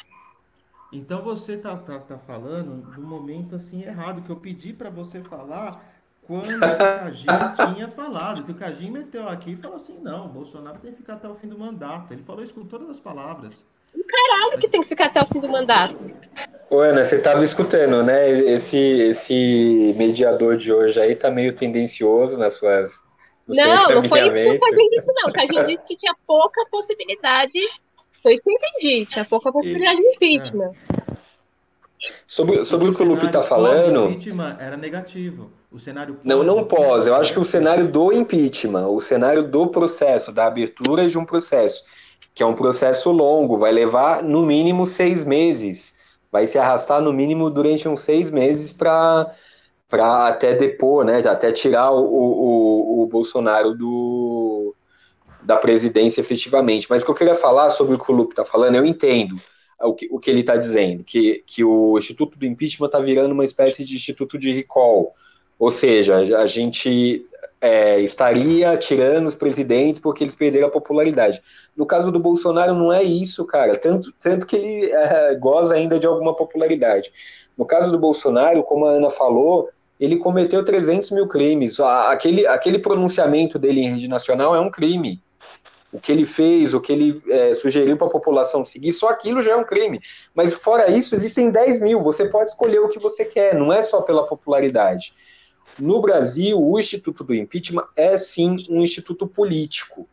Então você tá, tá, tá falando do momento assim errado que eu pedi para você falar quando o Cagim tinha falado, que o Cagim meteu aqui e falou assim, não, o Bolsonaro tem que ficar até o fim do mandato. Ele falou isso com todas as palavras.
Um caralho que tem que ficar até o fim do mandato.
Ô, Ana, você estava escutando, né? Esse, esse mediador de hoje aí tá meio tendencioso nas suas.
Não, não foi isso que o Cajun disse, não. O Cajun disse que tinha pouca possibilidade. Foi isso que eu entendi. Tinha pouca possibilidade de impeachment.
Sobre, sobre o que o Lupe está falando.
O impeachment era negativo. O cenário pós,
Não, não pós. Eu acho que o cenário do impeachment, o cenário do processo, da abertura de um processo que é um processo longo, vai levar no mínimo seis meses, vai se arrastar no mínimo durante uns seis meses para para até depor, né, até tirar o, o, o Bolsonaro do, da presidência efetivamente. Mas o que eu queria falar sobre o que o Lupe está falando, eu entendo o que, o que ele está dizendo, que, que o Instituto do Impeachment está virando uma espécie de Instituto de Recall, ou seja, a gente é, estaria tirando os presidentes porque eles perderam a popularidade. No caso do Bolsonaro, não é isso, cara. Tanto, tanto que ele é, goza ainda de alguma popularidade. No caso do Bolsonaro, como a Ana falou, ele cometeu 300 mil crimes. Aquele, aquele pronunciamento dele em rede nacional é um crime. O que ele fez, o que ele é, sugeriu para a população seguir, só aquilo já é um crime. Mas fora isso, existem 10 mil. Você pode escolher o que você quer, não é só pela popularidade. No Brasil, o Instituto do Impeachment é sim um instituto político.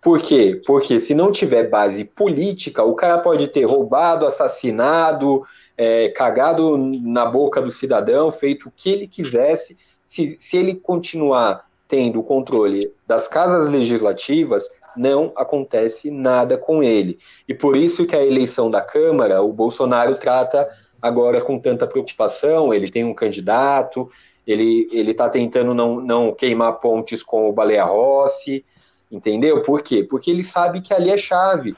Por quê? Porque se não tiver base política, o cara pode ter roubado, assassinado, é, cagado na boca do cidadão, feito o que ele quisesse. Se, se ele continuar tendo o controle das casas legislativas, não acontece nada com ele. E por isso que a eleição da Câmara, o Bolsonaro trata agora com tanta preocupação, ele tem um candidato, ele está tentando não, não queimar pontes com o Baleia Rossi, entendeu? Por quê? Porque ele sabe que ali é chave.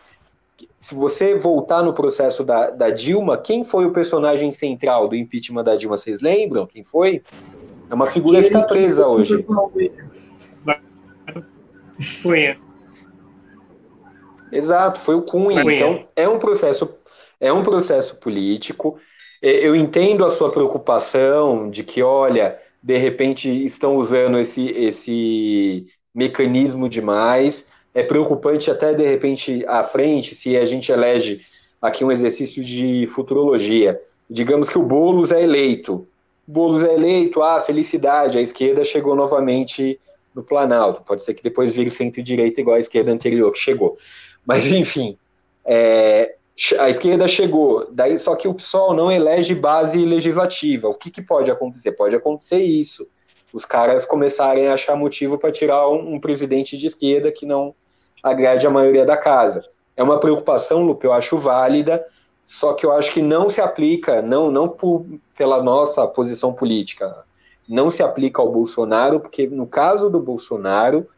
Se você voltar no processo da, da Dilma, quem foi o personagem central do impeachment da Dilma? Vocês lembram quem foi? É uma figura que está presa hoje.
Cunha.
Exato, foi o Cunha. Cunha. Então, é um processo, é um processo político eu entendo a sua preocupação de que, olha, de repente estão usando esse, esse mecanismo demais. É preocupante até de repente à frente se a gente elege aqui um exercício de futurologia. Digamos que o Boulos é eleito. Boulos é eleito, ah, felicidade, a esquerda chegou novamente no Planalto. Pode ser que depois vire centro-direita igual a esquerda anterior que chegou. Mas, enfim, é, a esquerda chegou, daí só que o PSOL não elege base legislativa. O que, que pode acontecer? Pode acontecer isso. Os caras começarem a achar motivo para tirar um, um, presidente de esquerda que não agrade a maioria da casa. É uma preocupação, Lupe, eu acho válida, só que eu acho que não se aplica, não, não por, pela nossa posição política, não se aplica ao Bolsonaro, porque no caso do Bolsonaro,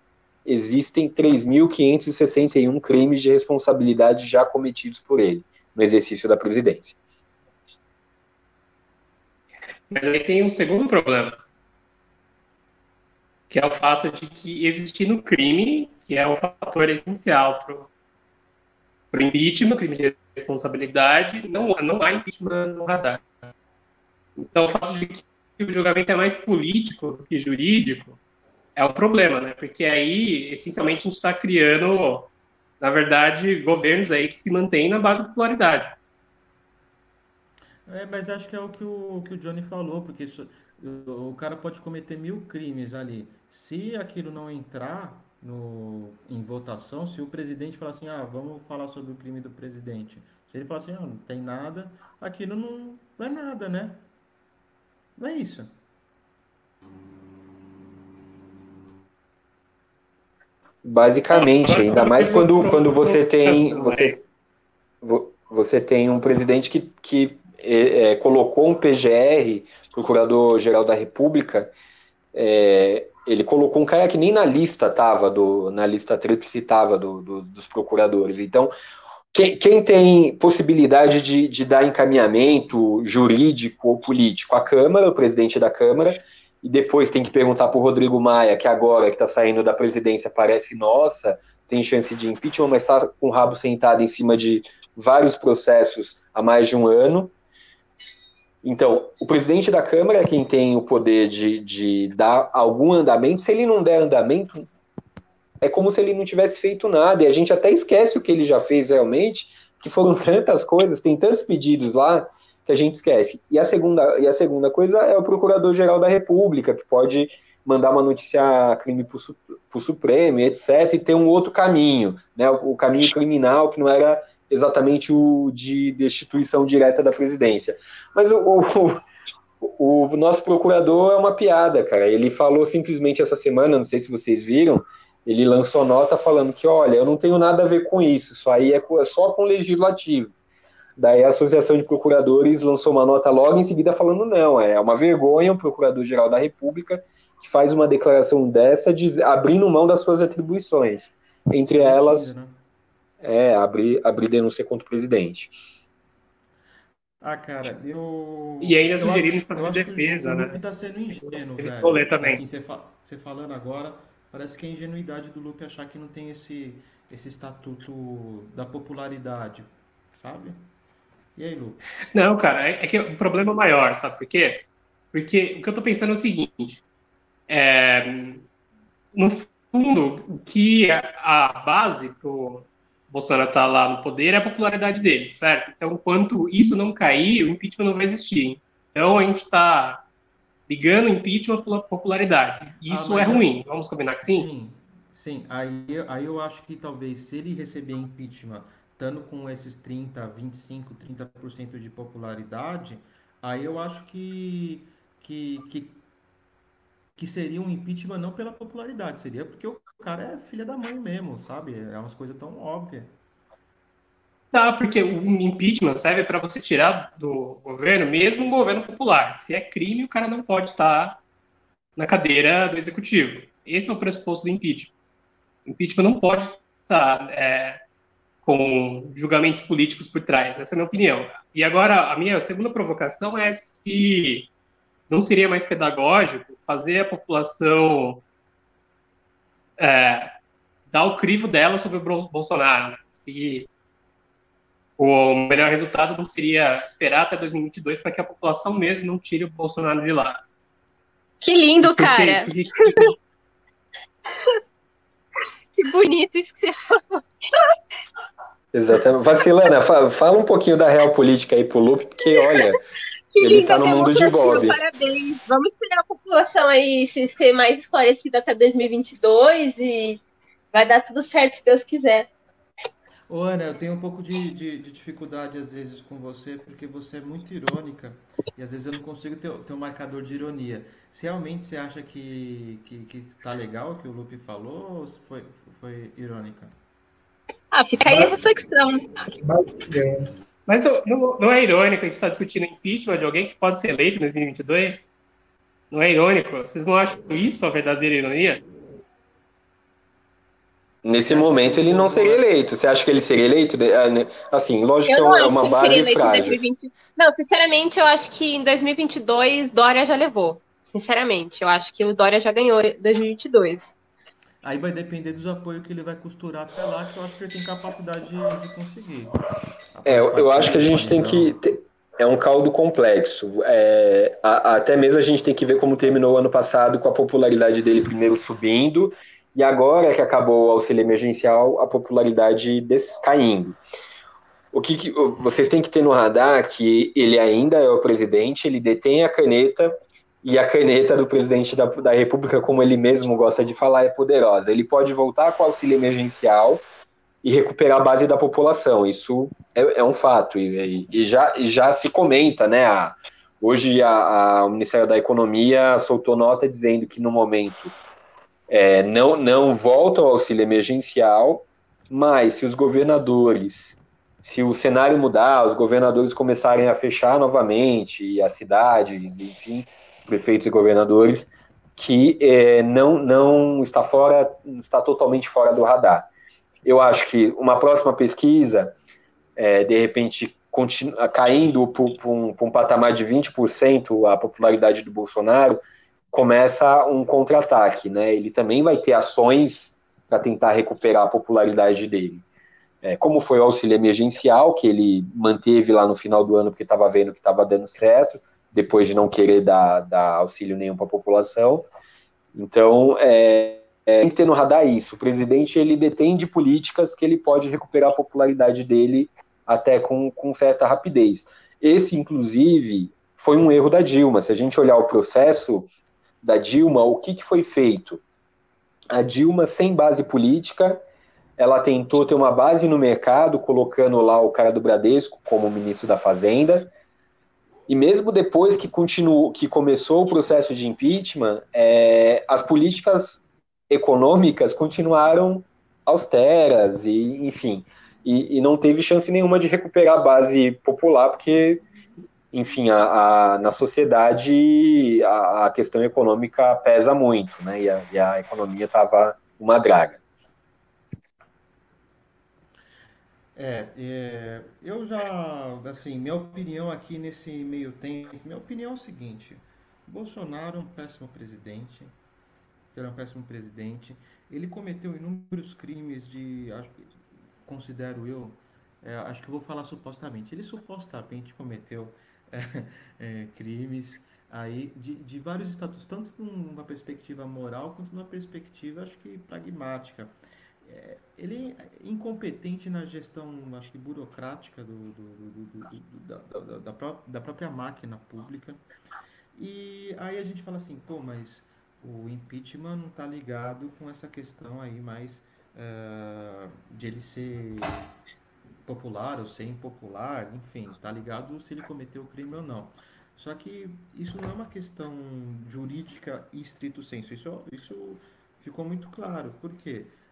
existem 3.561 crimes de responsabilidade já cometidos por ele no exercício da presidência.
Mas aí tem um segundo problema, que é o fato de que existir no crime, que é um fator essencial para o impeachment, crime de responsabilidade, não, não há impeachment no radar. Então, o fato de que o julgamento é mais político do que jurídico é o problema, né? Porque aí, essencialmente, a gente está criando, na verdade, governos aí que se mantêm na base da popularidade.
É, mas acho que é o que o, que o Johnny falou, porque isso, o, o cara pode cometer mil crimes ali. Se aquilo não entrar no, em votação, se o presidente falar assim, ah, vamos falar sobre o crime do presidente. Se ele falar assim, ah, não tem nada, aquilo não, não é nada, né? Não é isso.
Basicamente, ainda mais quando, quando você tem você, você tem um presidente que, que é, é colocou um PGR, Procurador-Geral da República, é, ele colocou um cara que nem na lista estava, na lista tríplice estava do, do, dos procuradores. Então, quem, quem tem possibilidade de, de, dar encaminhamento jurídico ou político? A Câmara, o presidente da Câmara, e depois tem que perguntar para o Rodrigo Maia, que agora que está saindo da presidência parece nossa, tem chance de impeachment, mas está com o rabo sentado em cima de vários processos há mais de um ano. Então, o presidente da Câmara é quem tem o poder de, de dar algum andamento. Se ele não der andamento, é como se ele não tivesse feito nada. E a gente até esquece o que ele já fez realmente, que foram tantas coisas, tem tantos pedidos lá que a gente esquece. E a segunda, e a segunda coisa é o Procurador-Geral da República, que pode mandar uma notícia crime para o Supremo, etc., e ter um outro caminho, né, o, o, caminho criminal, que não era exatamente o de destituição direta da presidência. Mas o, o, o nosso procurador é uma piada, cara. Ele falou simplesmente essa semana, não sei se vocês viram, ele lançou nota falando que, olha, eu não tenho nada a ver com isso, isso aí é, é só com o legislativo. Daí a Associação de Procuradores lançou uma nota logo em seguida falando não, é uma vergonha o Procurador-Geral da República que faz uma declaração dessa de, abrindo mão das suas atribuições. Entre elas, né? é abrir, abrir denúncia contra o presidente.
Ah, cara, eu.
E ainda sugerindo fazer defesa,
que
o,
né? O tá sendo ingênuo, velho.
Vou ler também.
Assim, você, fa você falando agora, parece que é ingenuidade do Lupe achar que não tem esse, esse estatuto da popularidade, sabe? E aí, Lu?
Não, cara, é, é que o problema é maior, sabe por quê? Porque o que eu tô pensando é o seguinte: é, no fundo, o que a, a base pro Bolsonaro tá lá no poder é a popularidade dele, certo? Então, enquanto isso não cair, o impeachment não vai existir. Então, a gente está ligando o impeachment pela popularidade. Isso ah, é ruim. Vamos combinar que sim?
Sim, sim. Aí, aí eu acho que talvez se ele receber impeachment estando com esses 30, 25, 30% de popularidade, aí eu acho que, que, que, que seria um impeachment não pela popularidade, seria porque o cara é filha da mãe mesmo, sabe? É umas coisas tão óbvias.
Tá, porque o impeachment serve para você tirar do governo, mesmo um governo popular. Se é crime, o cara não pode estar na cadeira do executivo. Esse é o pressuposto do impeachment. O impeachment não pode estar é, com julgamentos políticos por trás. Essa é a minha opinião. E agora, a minha segunda provocação é se não seria mais pedagógico fazer a população é, dar o crivo dela sobre o Bolsonaro. Né? Se o melhor resultado não seria esperar até 2022 para que a população mesmo não tire o Bolsonaro de lá.
Que lindo, porque, cara! Porque... que bonito isso que você falou.
Exatamente. Vacilana, fala um pouquinho da real política aí pro Lupe, porque olha, que ele tá no mundo de Bob.
Parabéns. Vamos esperar a população aí se ser mais esclarecida até 2022 e vai dar tudo certo se Deus quiser.
Ô, Ana, eu tenho um pouco de, de, de, dificuldade às vezes com você, porque você é muito irônica e às vezes eu não consigo ter, ter um marcador de ironia. Se realmente você acha que, que, que tá legal o que o Lupe falou ou foi, foi irônica?
Ah, fica aí a reflexão.
Mas não, não, não é irônico a gente estar tá discutindo impeachment de alguém que pode ser eleito em 2022? Não é irônico? Vocês não acham isso a verdadeira ironia?
Nesse momento ele não seria eleito. Você acha que ele seria eleito? Ah, né? Assim, lógico que é uma base frágil. 2020...
Não, sinceramente, eu acho que em 2022 Dória já levou. Sinceramente, eu acho que o Dória já ganhou em 2022.
Aí vai depender dos apoios que ele vai costurar até lá, que eu acho que ele tem capacidade de, de conseguir.
É, eu acho que a gente tem que. É um caldo complexo. É, a, até mesmo a gente tem que ver como terminou o ano passado, com a popularidade dele primeiro subindo, e agora que acabou o auxílio emergencial, a popularidade caindo. o que, que, vocês têm que ter no radar que ele ainda é o presidente, ele detém a caneta e a caneta do presidente da, da República, como ele mesmo gosta de falar, é poderosa. Ele pode voltar com auxílio emergencial e recuperar a base da população. Isso é, é um fato e, e, já, já se comenta, né? A, hoje a, a, o Ministério da Economia soltou nota dizendo que no momento é, não, não volta o auxílio emergencial, mas se os governadores, se o cenário mudar, os governadores começarem a fechar novamente, as cidades, enfim, prefeitos e governadores, que é, não, não está fora, está totalmente fora do radar. Eu acho que uma próxima pesquisa, é, de repente, continua, caindo para um, um patamar de 20% a popularidade do Bolsonaro, começa um contra-ataque, né? Ele também vai ter ações para tentar recuperar a popularidade dele. É, como foi o auxílio emergencial, que ele manteve lá no final do ano porque estava vendo que estava dando certo, depois de não querer dar, dar auxílio nenhum para a população. Então, é, é, tem que ter no radar isso. O presidente ele detém de políticas que ele pode recuperar a popularidade dele até com, com certa rapidez. Esse, inclusive, foi um erro da Dilma. Se a gente olhar o processo, da Dilma, o que, que foi feito? A Dilma, sem base política, ela tentou ter uma base no mercado, colocando lá o cara do Bradesco como ministro da Fazenda. E mesmo depois que continuou, que começou o processo de impeachment, é, as políticas econômicas continuaram austeras e, enfim, e, e, não teve chance nenhuma de recuperar a base popular, porque enfim, a, a, na sociedade a, a, questão econômica pesa muito, né? E a, e a economia estava uma draga.
É, é, eu já, assim, minha opinião aqui nesse meio tempo, minha opinião é o seguinte: Bolsonaro é um péssimo presidente, ele é um péssimo presidente, ele cometeu inúmeros crimes de, considero eu, é, acho que vou falar supostamente, ele supostamente cometeu é, crimes aí de, de vários estatus, tanto numa perspectiva moral quanto numa perspectiva, acho que pragmática. É, ele é incompetente na gestão, acho que burocrática do, do, do, da, da, da, da, própria máquina pública. E aí a gente fala assim, pô, mas o impeachment não está ligado com essa questão aí mais uh, de ele ser popular ou ser impopular, enfim, tá ligado se ele cometeu o crime ou não. Só que isso não é uma questão jurídica estrito senso. Isso, isso ficou muito claro. Por quê? Porque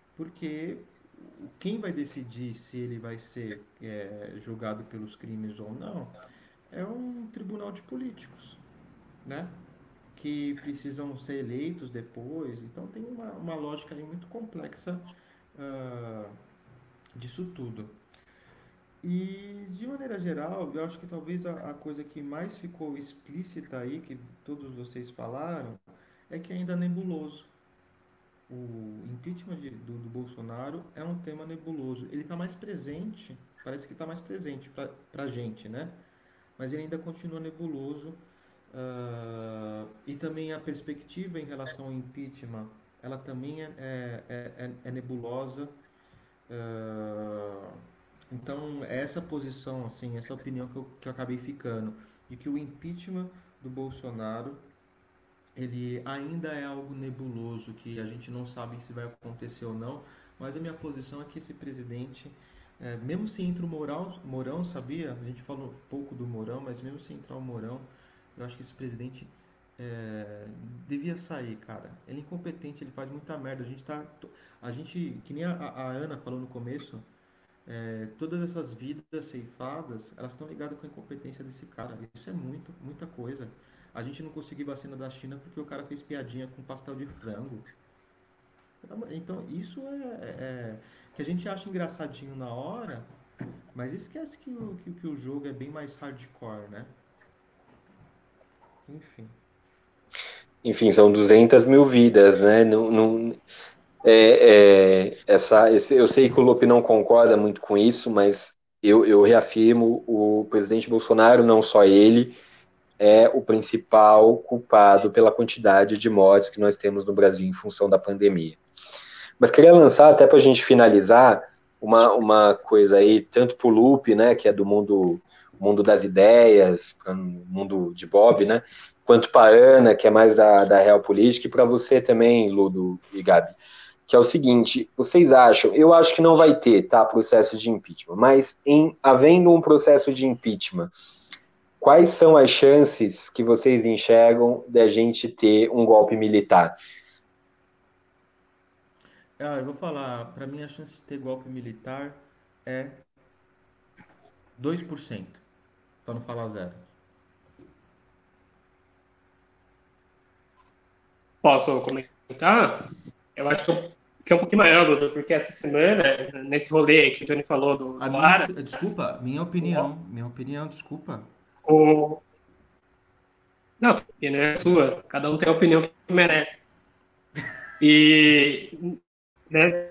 quem vai decidir se ele vai ser é, julgado pelos crimes ou não é um tribunal de políticos, né? Que precisam ser eleitos depois. Então tem uma, uma lógica aí muito complexa uh, disso tudo. E, de maneira geral, eu acho que talvez a, a, coisa que mais ficou explícita aí, que todos vocês falaram, é que ainda é nebuloso. O impeachment de, do, do, Bolsonaro é um tema nebuloso. Ele está mais presente, parece que está mais presente para a gente, né? Mas ele ainda continua nebuloso. Uh, e também a perspectiva em relação ao impeachment, ela também é, é, é, é nebulosa. Uh, então, essa posição, assim, essa opinião que eu, que eu acabei ficando, de que o impeachment do Bolsonaro, ele ainda é algo nebuloso, que a gente não sabe se vai acontecer ou não, mas a minha posição é que esse presidente, é, mesmo se entra o Mourão, Mourão, sabia? A gente falou pouco do Mourão, mas mesmo se entrar o Mourão, eu acho que esse presidente é, devia sair, cara. Ele é incompetente, ele faz muita merda. A gente tá. A gente, que nem a, a Ana falou no começo, é, todas essas vidas ceifadas, elas estão ligadas com a incompetência desse cara. Isso é muito, muita coisa. A gente não conseguiu vacina da China porque o cara fez piadinha com pastel de frango. Então, isso é, é, é que a gente acha engraçadinho na hora, mas esquece que o, que, que o jogo é bem mais hardcore, né? Enfim.
Enfim, são 200 mil vidas, né? Não, é, é, essa, esse, eu sei que o Lupe não concorda muito com isso, mas eu, eu reafirmo: o presidente Bolsonaro, não só ele, é o principal culpado pela quantidade de mortes que nós temos no Brasil em função da pandemia. Mas queria lançar, até para a gente finalizar, uma, uma coisa aí, tanto para o Lupe, né, que é do mundo, mundo das ideias, mundo de Bob, né, quanto para Ana, que é mais da, da real política, e para você também, Ludo e Gabi, que é o seguinte, vocês acham, eu acho que não vai ter, tá, processo de impeachment, mas em havendo um processo de impeachment, quais são as chances que vocês enxergam de a gente ter um golpe militar?
Ah, eu vou falar, para mim a chance de ter golpe militar é 2%, para não falar zero.
Posso comentar? Eu acho que é um pouquinho maior, Dudu, porque essa semana, nesse rolê que o Johnny falou do,
do minha, Desculpa, minha opinião, minha opinião, desculpa.
Não, a opinião é sua, cada um tem a opinião que merece. E né?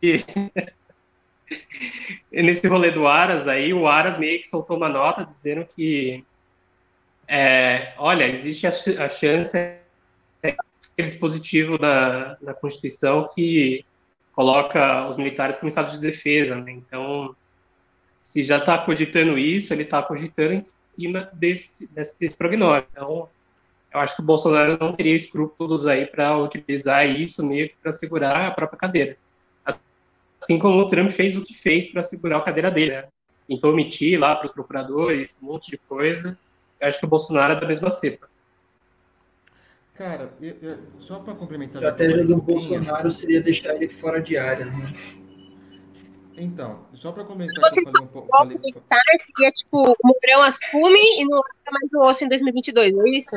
nesse rolê do Aras aí, o Aras meio que soltou uma nota dizendo que é, olha, existe a, a chance aquele dispositivo na, na Constituição que coloca os militares como estado de defesa, né? Então, se já está cogitando isso, ele está cogitando em cima desse, desse, desse prognóstico. Então, eu acho que o Bolsonaro não teria escrúpulos aí para utilizar isso meio que para segurar a própria cadeira. Assim como o Trump fez o que fez para segurar a cadeira dele, né? Tentou omitir lá para os procuradores, um monte de coisa. Eu acho que o Bolsonaro é da mesma cepa.
Cara, eu, eu, só para complementar.
A estratégia do Bolsonaro seria deixar ele fora de áreas, né?
Então, só para comentar
que eu falei um pouco. Falei... Militar seria tipo, o Mourão assume e não é mais o osso em 2022, é isso?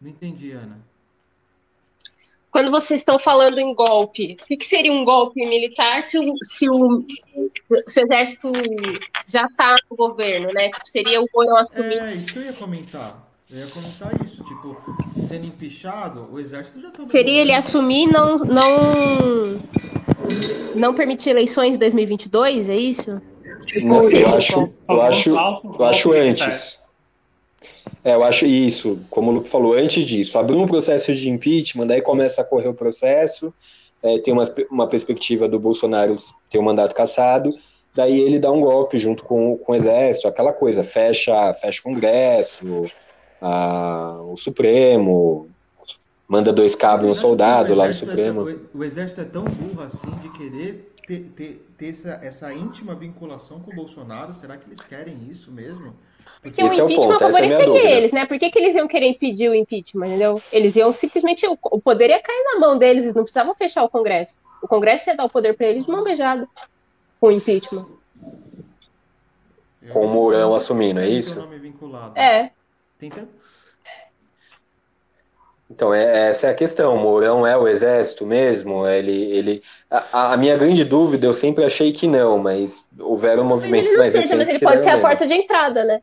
Não entendi, Ana.
Quando vocês estão falando em golpe, o que, que seria um golpe militar se o, se o, se o exército já está no governo, né? Tipo, seria o Mourão assumir.
É, isso que eu ia comentar. Eu ia comentar isso, tipo, sendo empichado, o exército já está.
Seria ele assumir não não não permitir eleições em 2022, é isso?
Não, eu acho, eu acho, eu acho antes. É, eu acho isso, como o Luke falou, antes disso, abrir um processo de impeachment, daí começa a correr o processo, é, tem uma, uma perspectiva do Bolsonaro ter o um mandato cassado, daí ele dá um golpe junto com, com o exército, aquela coisa, fecha, fecha o Congresso, a, o Supremo, manda dois cabos no soldado lá no Supremo.
É tão, o exército é tão burro assim de querer ter, ter, ter essa, essa íntima vinculação com o Bolsonaro, será que eles querem isso mesmo?
Porque Esse o impeachment é o favoreceria é eles, né? Por que, que eles iam querer impedir o impeachment, entendeu? Eles iam simplesmente. O poder ia cair na mão deles, eles não precisavam fechar o Congresso. O Congresso ia dar o poder para eles de mão beijada com o impeachment.
Com o Mourão assumindo, é isso?
É.
Tenta
então, é, essa é a questão. O Mourão é o exército mesmo? Ele, ele, a, a, minha grande dúvida, eu sempre achei que não, mas houveram movimentos
mas
mais
seja, Mas ele pode ser a porta de entrada, né?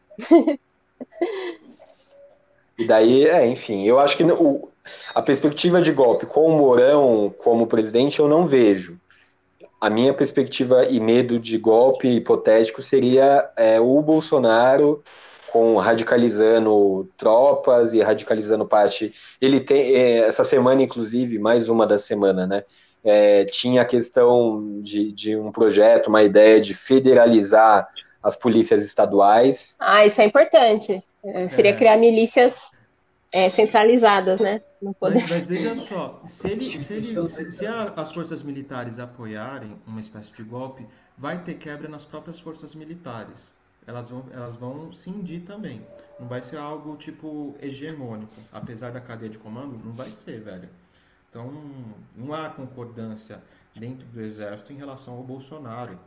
e daí, é, enfim, eu acho que o, a perspectiva de golpe com o Mourão como presidente eu não vejo. A minha perspectiva e medo de golpe hipotético seria é, o Bolsonaro com radicalizando tropas e radicalizando parte. Ele tem é, essa semana, inclusive, mais uma da semana, né? É, tinha a questão de, de um projeto, uma ideia de federalizar as polícias estaduais.
Ah, isso é importante. É, seria é. criar milícias é, centralizadas, né?
Mas, mas, veja só, se, ele, se, ele, se, se a, as forças militares apoiarem uma espécie de golpe, vai ter quebra nas próprias forças militares elas vão, elas vão cindir também. Não vai ser algo tipo hegemônico. Apesar da cadeia de comando, não vai ser, velho. Então, não há concordância dentro do exército em relação ao Bolsonaro.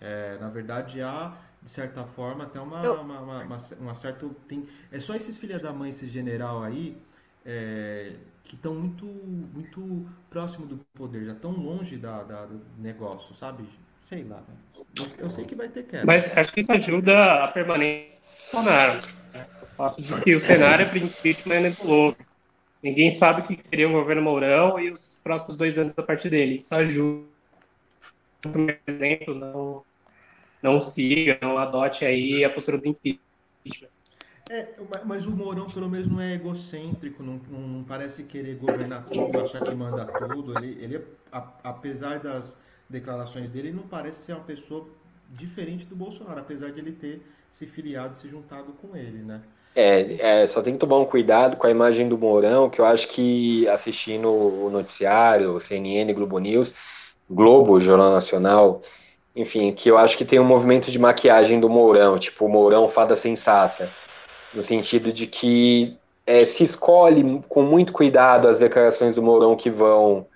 É, na verdade, há, de certa forma, até uma, Eu... uma, uma, uma, uma certa. Tem, é só esses filha da mãe, esse general aí, é, que estão muito, muito próximo do poder, já estão longe da, da, do negócio, sabe? Sei lá. Eu, eu sei que vai ter queda.
Mas acho que isso ajuda a permanência do Bolsonaro. Né? O fato de que o cenário é impeachment é nebuloso. Ninguém sabe o que seria o governo Mourão e os próximos dois anos a partir dele. Isso ajuda. Por exemplo, não, não siga, não adote aí a postura do impeachment.
É, mas o Mourão, pelo menos, não é egocêntrico, não, não, parece querer governar tudo, achar que manda tudo. Ele, ele apesar das declarações dele, não parece ser uma pessoa diferente do Bolsonaro, apesar de ele ter se filiado, se juntado com ele, né?
É, é, só tem que tomar um cuidado com a imagem do Mourão, que eu acho que assistindo o noticiário, o CNN, Globo News, Globo, Jornal Nacional, enfim, que eu acho que tem um movimento de maquiagem do Mourão, tipo Mourão fada sensata no sentido de que é, se escolhe com muito cuidado as declarações do Mourão que vão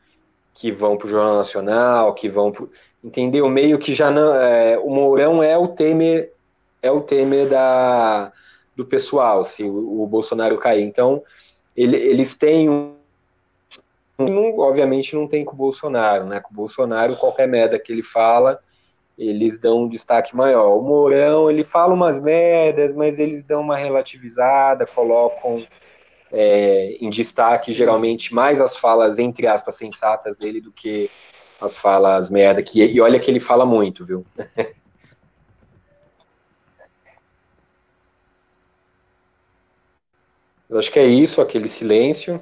que vão para o Jornal Nacional, que vão pro, entendeu? Meio que já não é, o Mourão é o Temer é o Temer da do pessoal, se o, o Bolsonaro cair. Então ele, eles têm um obviamente não tem com o Bolsonaro, né? Com o Bolsonaro qualquer merda que ele fala eles dão um destaque maior. O Mourão, ele fala umas merdas, mas eles dão uma relativizada, colocam é, em destaque geralmente mais as falas, entre aspas, sensatas dele do que as falas merda. Que, e olha que ele fala muito, viu? Eu acho que é isso, aquele silêncio.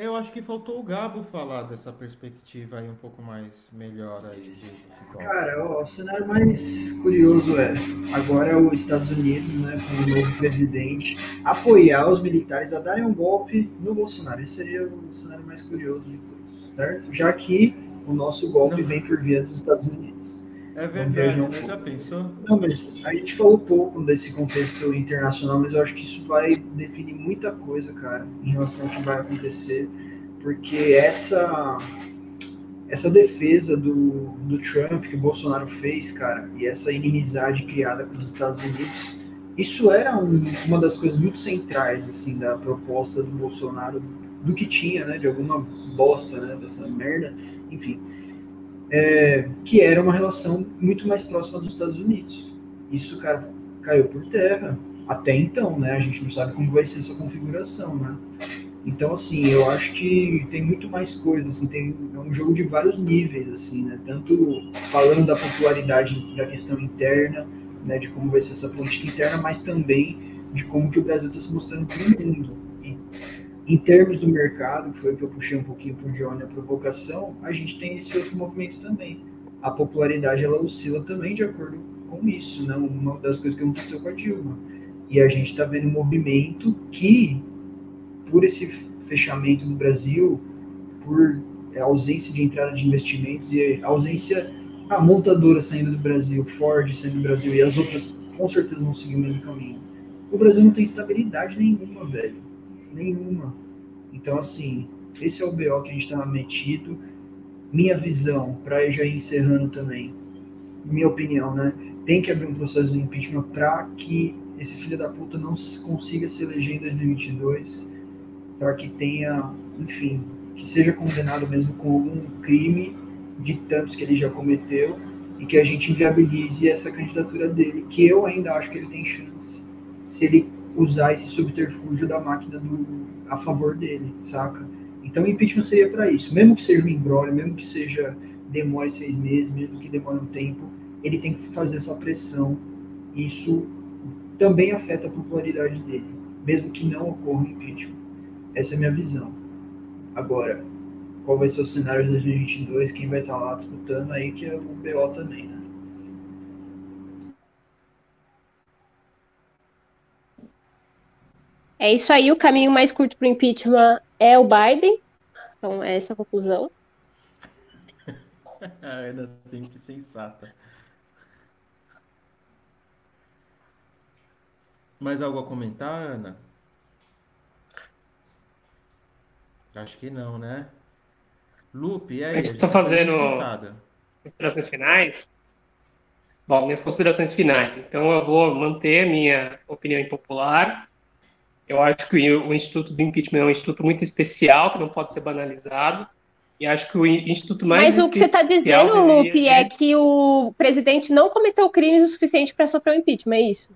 Eu acho que faltou o Gabo falar dessa perspectiva aí um pouco mais melhor aí de,
Cara, ó, o cenário mais curioso é agora os Estados Unidos, né, com o novo presidente, apoiar os militares a darem um golpe no Bolsonaro. Esse seria o cenário mais curioso de todos, certo? Já que o nosso golpe Não. vem por via dos Estados Unidos.
É verdade, um já pensou?
Não, mas a gente falou pouco desse contexto internacional, mas eu acho que isso vai definir muita coisa, cara, em relação ao que vai acontecer, porque essa essa defesa do, do Trump que o Bolsonaro fez, cara, e essa inimizade criada com os Estados Unidos, isso era um, uma das coisas muito centrais, assim, da proposta do Bolsonaro, do que tinha, né, de alguma bosta, né, dessa merda, enfim é, que era uma relação muito mais próxima dos Estados Unidos. Isso, cara, caiu por terra. Até então, né? A gente não sabe como vai ser essa configuração, né? Então, assim, eu acho que tem muito mais coisas, assim, tem é um jogo de vários níveis, assim, né? Tanto falando da popularidade da questão interna, né, de como vai ser essa política interna, mas também de como que o Brasil está se mostrando para o mundo. E em termos do mercado, que foi o que eu puxei um pouquinho para o Johnny a provocação, a gente tem esse outro movimento também. A popularidade ela oscila também de acordo com isso, né? uma das coisas que aconteceu com a Dilma. E a gente está vendo um movimento que, por esse fechamento do Brasil, por ausência de entrada de investimentos e ausência a montadora saindo do Brasil, Ford saindo do Brasil e as outras com certeza vão seguir o mesmo caminho. O Brasil não tem estabilidade nenhuma, velho nenhuma. Então, assim, esse é o BO que a gente está metido. Minha visão, para já ir encerrando também, minha opinião, né? Tem que abrir um processo de impeachment para que esse filho da puta não consiga se eleger em 2022, para que tenha, enfim, que seja condenado mesmo com algum crime de tantos que ele já cometeu e que a gente inviabilize essa candidatura dele, que eu ainda acho que ele tem chance. Se ele usar esse subterfúgio da máquina do, a favor dele, saca? Então o impeachment seria para isso. Mesmo que seja um embrólio, mesmo que seja demore seis meses, mesmo que demore um tempo, ele tem que fazer essa pressão. Isso também afeta a popularidade dele, mesmo que não ocorra um impeachment. Essa é a minha visão. Agora, qual vai ser o cenário de 2022, quem vai estar lá disputando aí, que é o BO também, né?
É isso aí, o caminho mais curto para o impeachment é o Biden. Então, é essa a conclusão.
Ainda sempre sensata. Mais algo a comentar, Ana? Acho que não, né? Lupe, é
isso. Estou fazendo considerações finais. Bom, minhas considerações finais. Então, eu vou manter minha opinião impopular eu acho que o Instituto do Impeachment é um instituto muito especial, que não pode ser banalizado. E acho que o instituto mais
Mas o que você está dizendo, Lupe, é que o presidente não cometeu crimes o suficiente para sofrer o impeachment, é isso?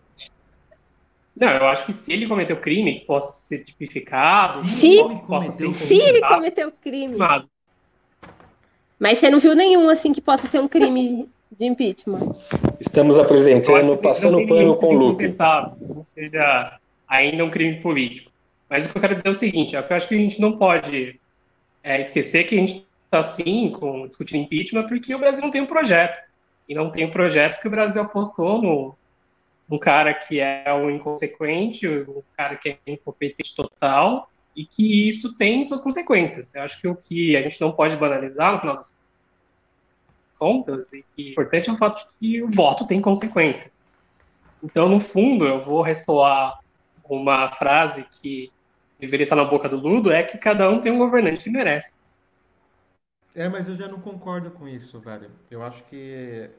Não, eu acho que se ele cometeu crime, possa ser tipificado,
se, possa ser se ele cometeu crime. Mas você não viu nenhum assim que possa ser um crime de impeachment.
Estamos apresentando, passando pano com o Lupe.
Não seja ainda um crime político. Mas o que eu quero dizer é o seguinte: é eu acho que a gente não pode é, esquecer que a gente está assim, com, discutindo impeachment, porque o Brasil não tem um projeto. E não tem um projeto porque o Brasil apostou no um cara que é um inconsequente, um cara que é incompetente total, e que isso tem suas consequências. Eu acho que o que a gente não pode banalizar, no final das contas, e que o importante é o fato de que o voto tem consequência. Então, no fundo, eu vou ressoar uma frase que deveria estar na boca do Ludo, é que cada um tem um governante que merece.
É, mas eu já não concordo com isso, velho. Eu acho que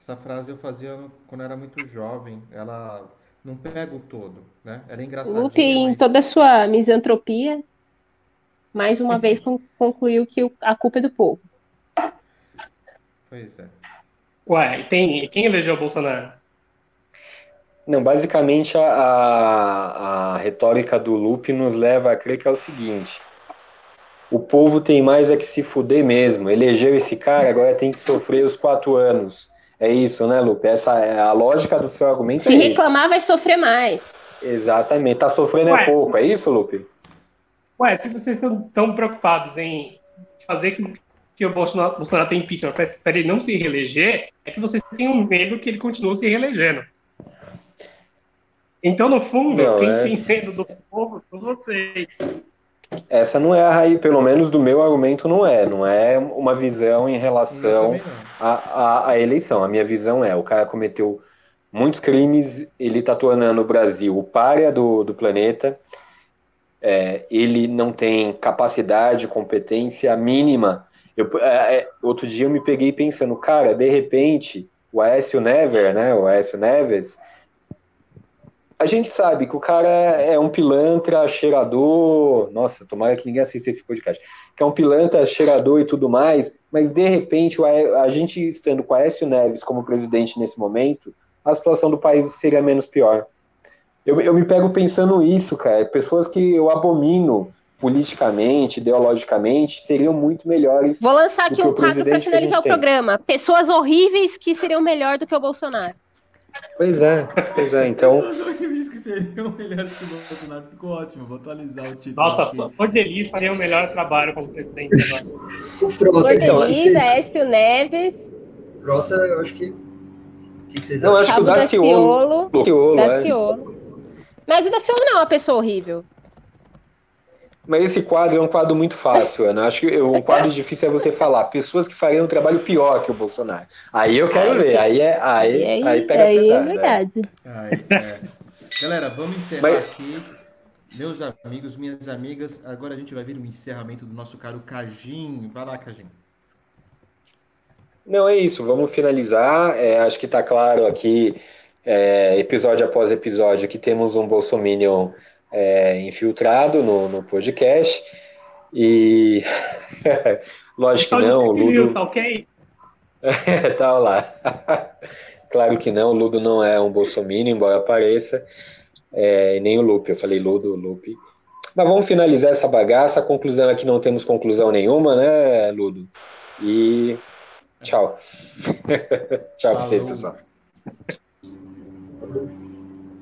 essa frase eu fazia quando era muito jovem. Ela não pega o todo, né? Ela é engraçada.
Lupe, em mas... toda a sua misantropia, mais uma vez concluiu que a culpa é do povo.
Pois é.
Ué, e tem, quem elegeu o Bolsonaro?
Não, basicamente a, a, a, retórica do Lupe nos leva a crer que é o seguinte: o povo tem mais é que se fuder mesmo. Elegeu esse cara, agora tem que sofrer os quatro anos. É isso, né, Lupe? Essa é a lógica do seu argumento.
Se
é
reclamar, isso. vai sofrer mais.
Exatamente. Tá sofrendo é Ué, é pouco, se... é isso, Lupe?
Ué, se vocês estão tão preocupados em fazer que, que o Bolsonaro, Bolsonaro tenha impeachment para ele não se reeleger, é que vocês têm um medo que ele continue se reelegendo. Então, no fundo, não, quem é... tem medo do povo são vocês.
Essa não é a raiz, pelo menos do meu argumento não é. Não é uma visão em relação à, eleição. A minha visão é, o cara cometeu muitos crimes, ele está tornando o Brasil o párea do, do planeta, é, ele não tem capacidade, competência mínima. Eu, é, é, outro dia eu me peguei pensando, cara, de repente, o Aécio Never, né, o Aécio Neves, a gente sabe que o cara é um pilantra, cheirador. Nossa, tomara que ninguém assista esse podcast. Que é um pilantra, cheirador e tudo mais, mas de repente, a gente estando com a Aécio Neves como presidente nesse momento, a situação do país seria menos pior. Eu, eu me pego pensando isso, cara. Pessoas que eu abomino politicamente, ideologicamente, seriam muito melhores.
Vou lançar aqui um quadro para finalizar o programa. Pessoas horríveis que seriam melhor do que o Bolsonaro.
Pois é, pois é, então.
Pessoas horríveis que seriam melhores que o Bolsonaro, ficou ótimo, vou atualizar o título.
Nossa, Fordeliz faria o melhor trabalho como presidente agora.
o Frota, Fordeliz, então, Écio Neves.
Frota, eu acho que.
O que vocês Não, acho que o Daciolo.
Daciolo, Daciolo. É. Mas o Daciolo não é uma pessoa horrível.
Mas esse quadro é um quadro muito fácil, Ana. Acho que um quadro difícil é você falar pessoas que fariam um trabalho pior que o Bolsonaro. Aí eu quero ver. Aí é aí, aí, aí pega aí
é verdade.
É. Galera, vamos encerrar Mas... aqui. Meus amigos, minhas amigas, agora a gente vai ver o encerramento do nosso caro Cajim. Vai lá, Cajim.
Não, é isso. Vamos finalizar. É, acho que está claro aqui, é, episódio após episódio, que temos um Bolsominion é, infiltrado no, no podcast. E lógico que não, o Ludo. Tá ok? tá lá. claro que não, o Ludo não é um bolsominion, embora pareça. É, nem o Lupe, eu falei Ludo, Lupe. Mas vamos finalizar essa bagaça. A conclusão é que não temos conclusão nenhuma, né, Ludo? E tchau. tchau pra vocês, pessoal.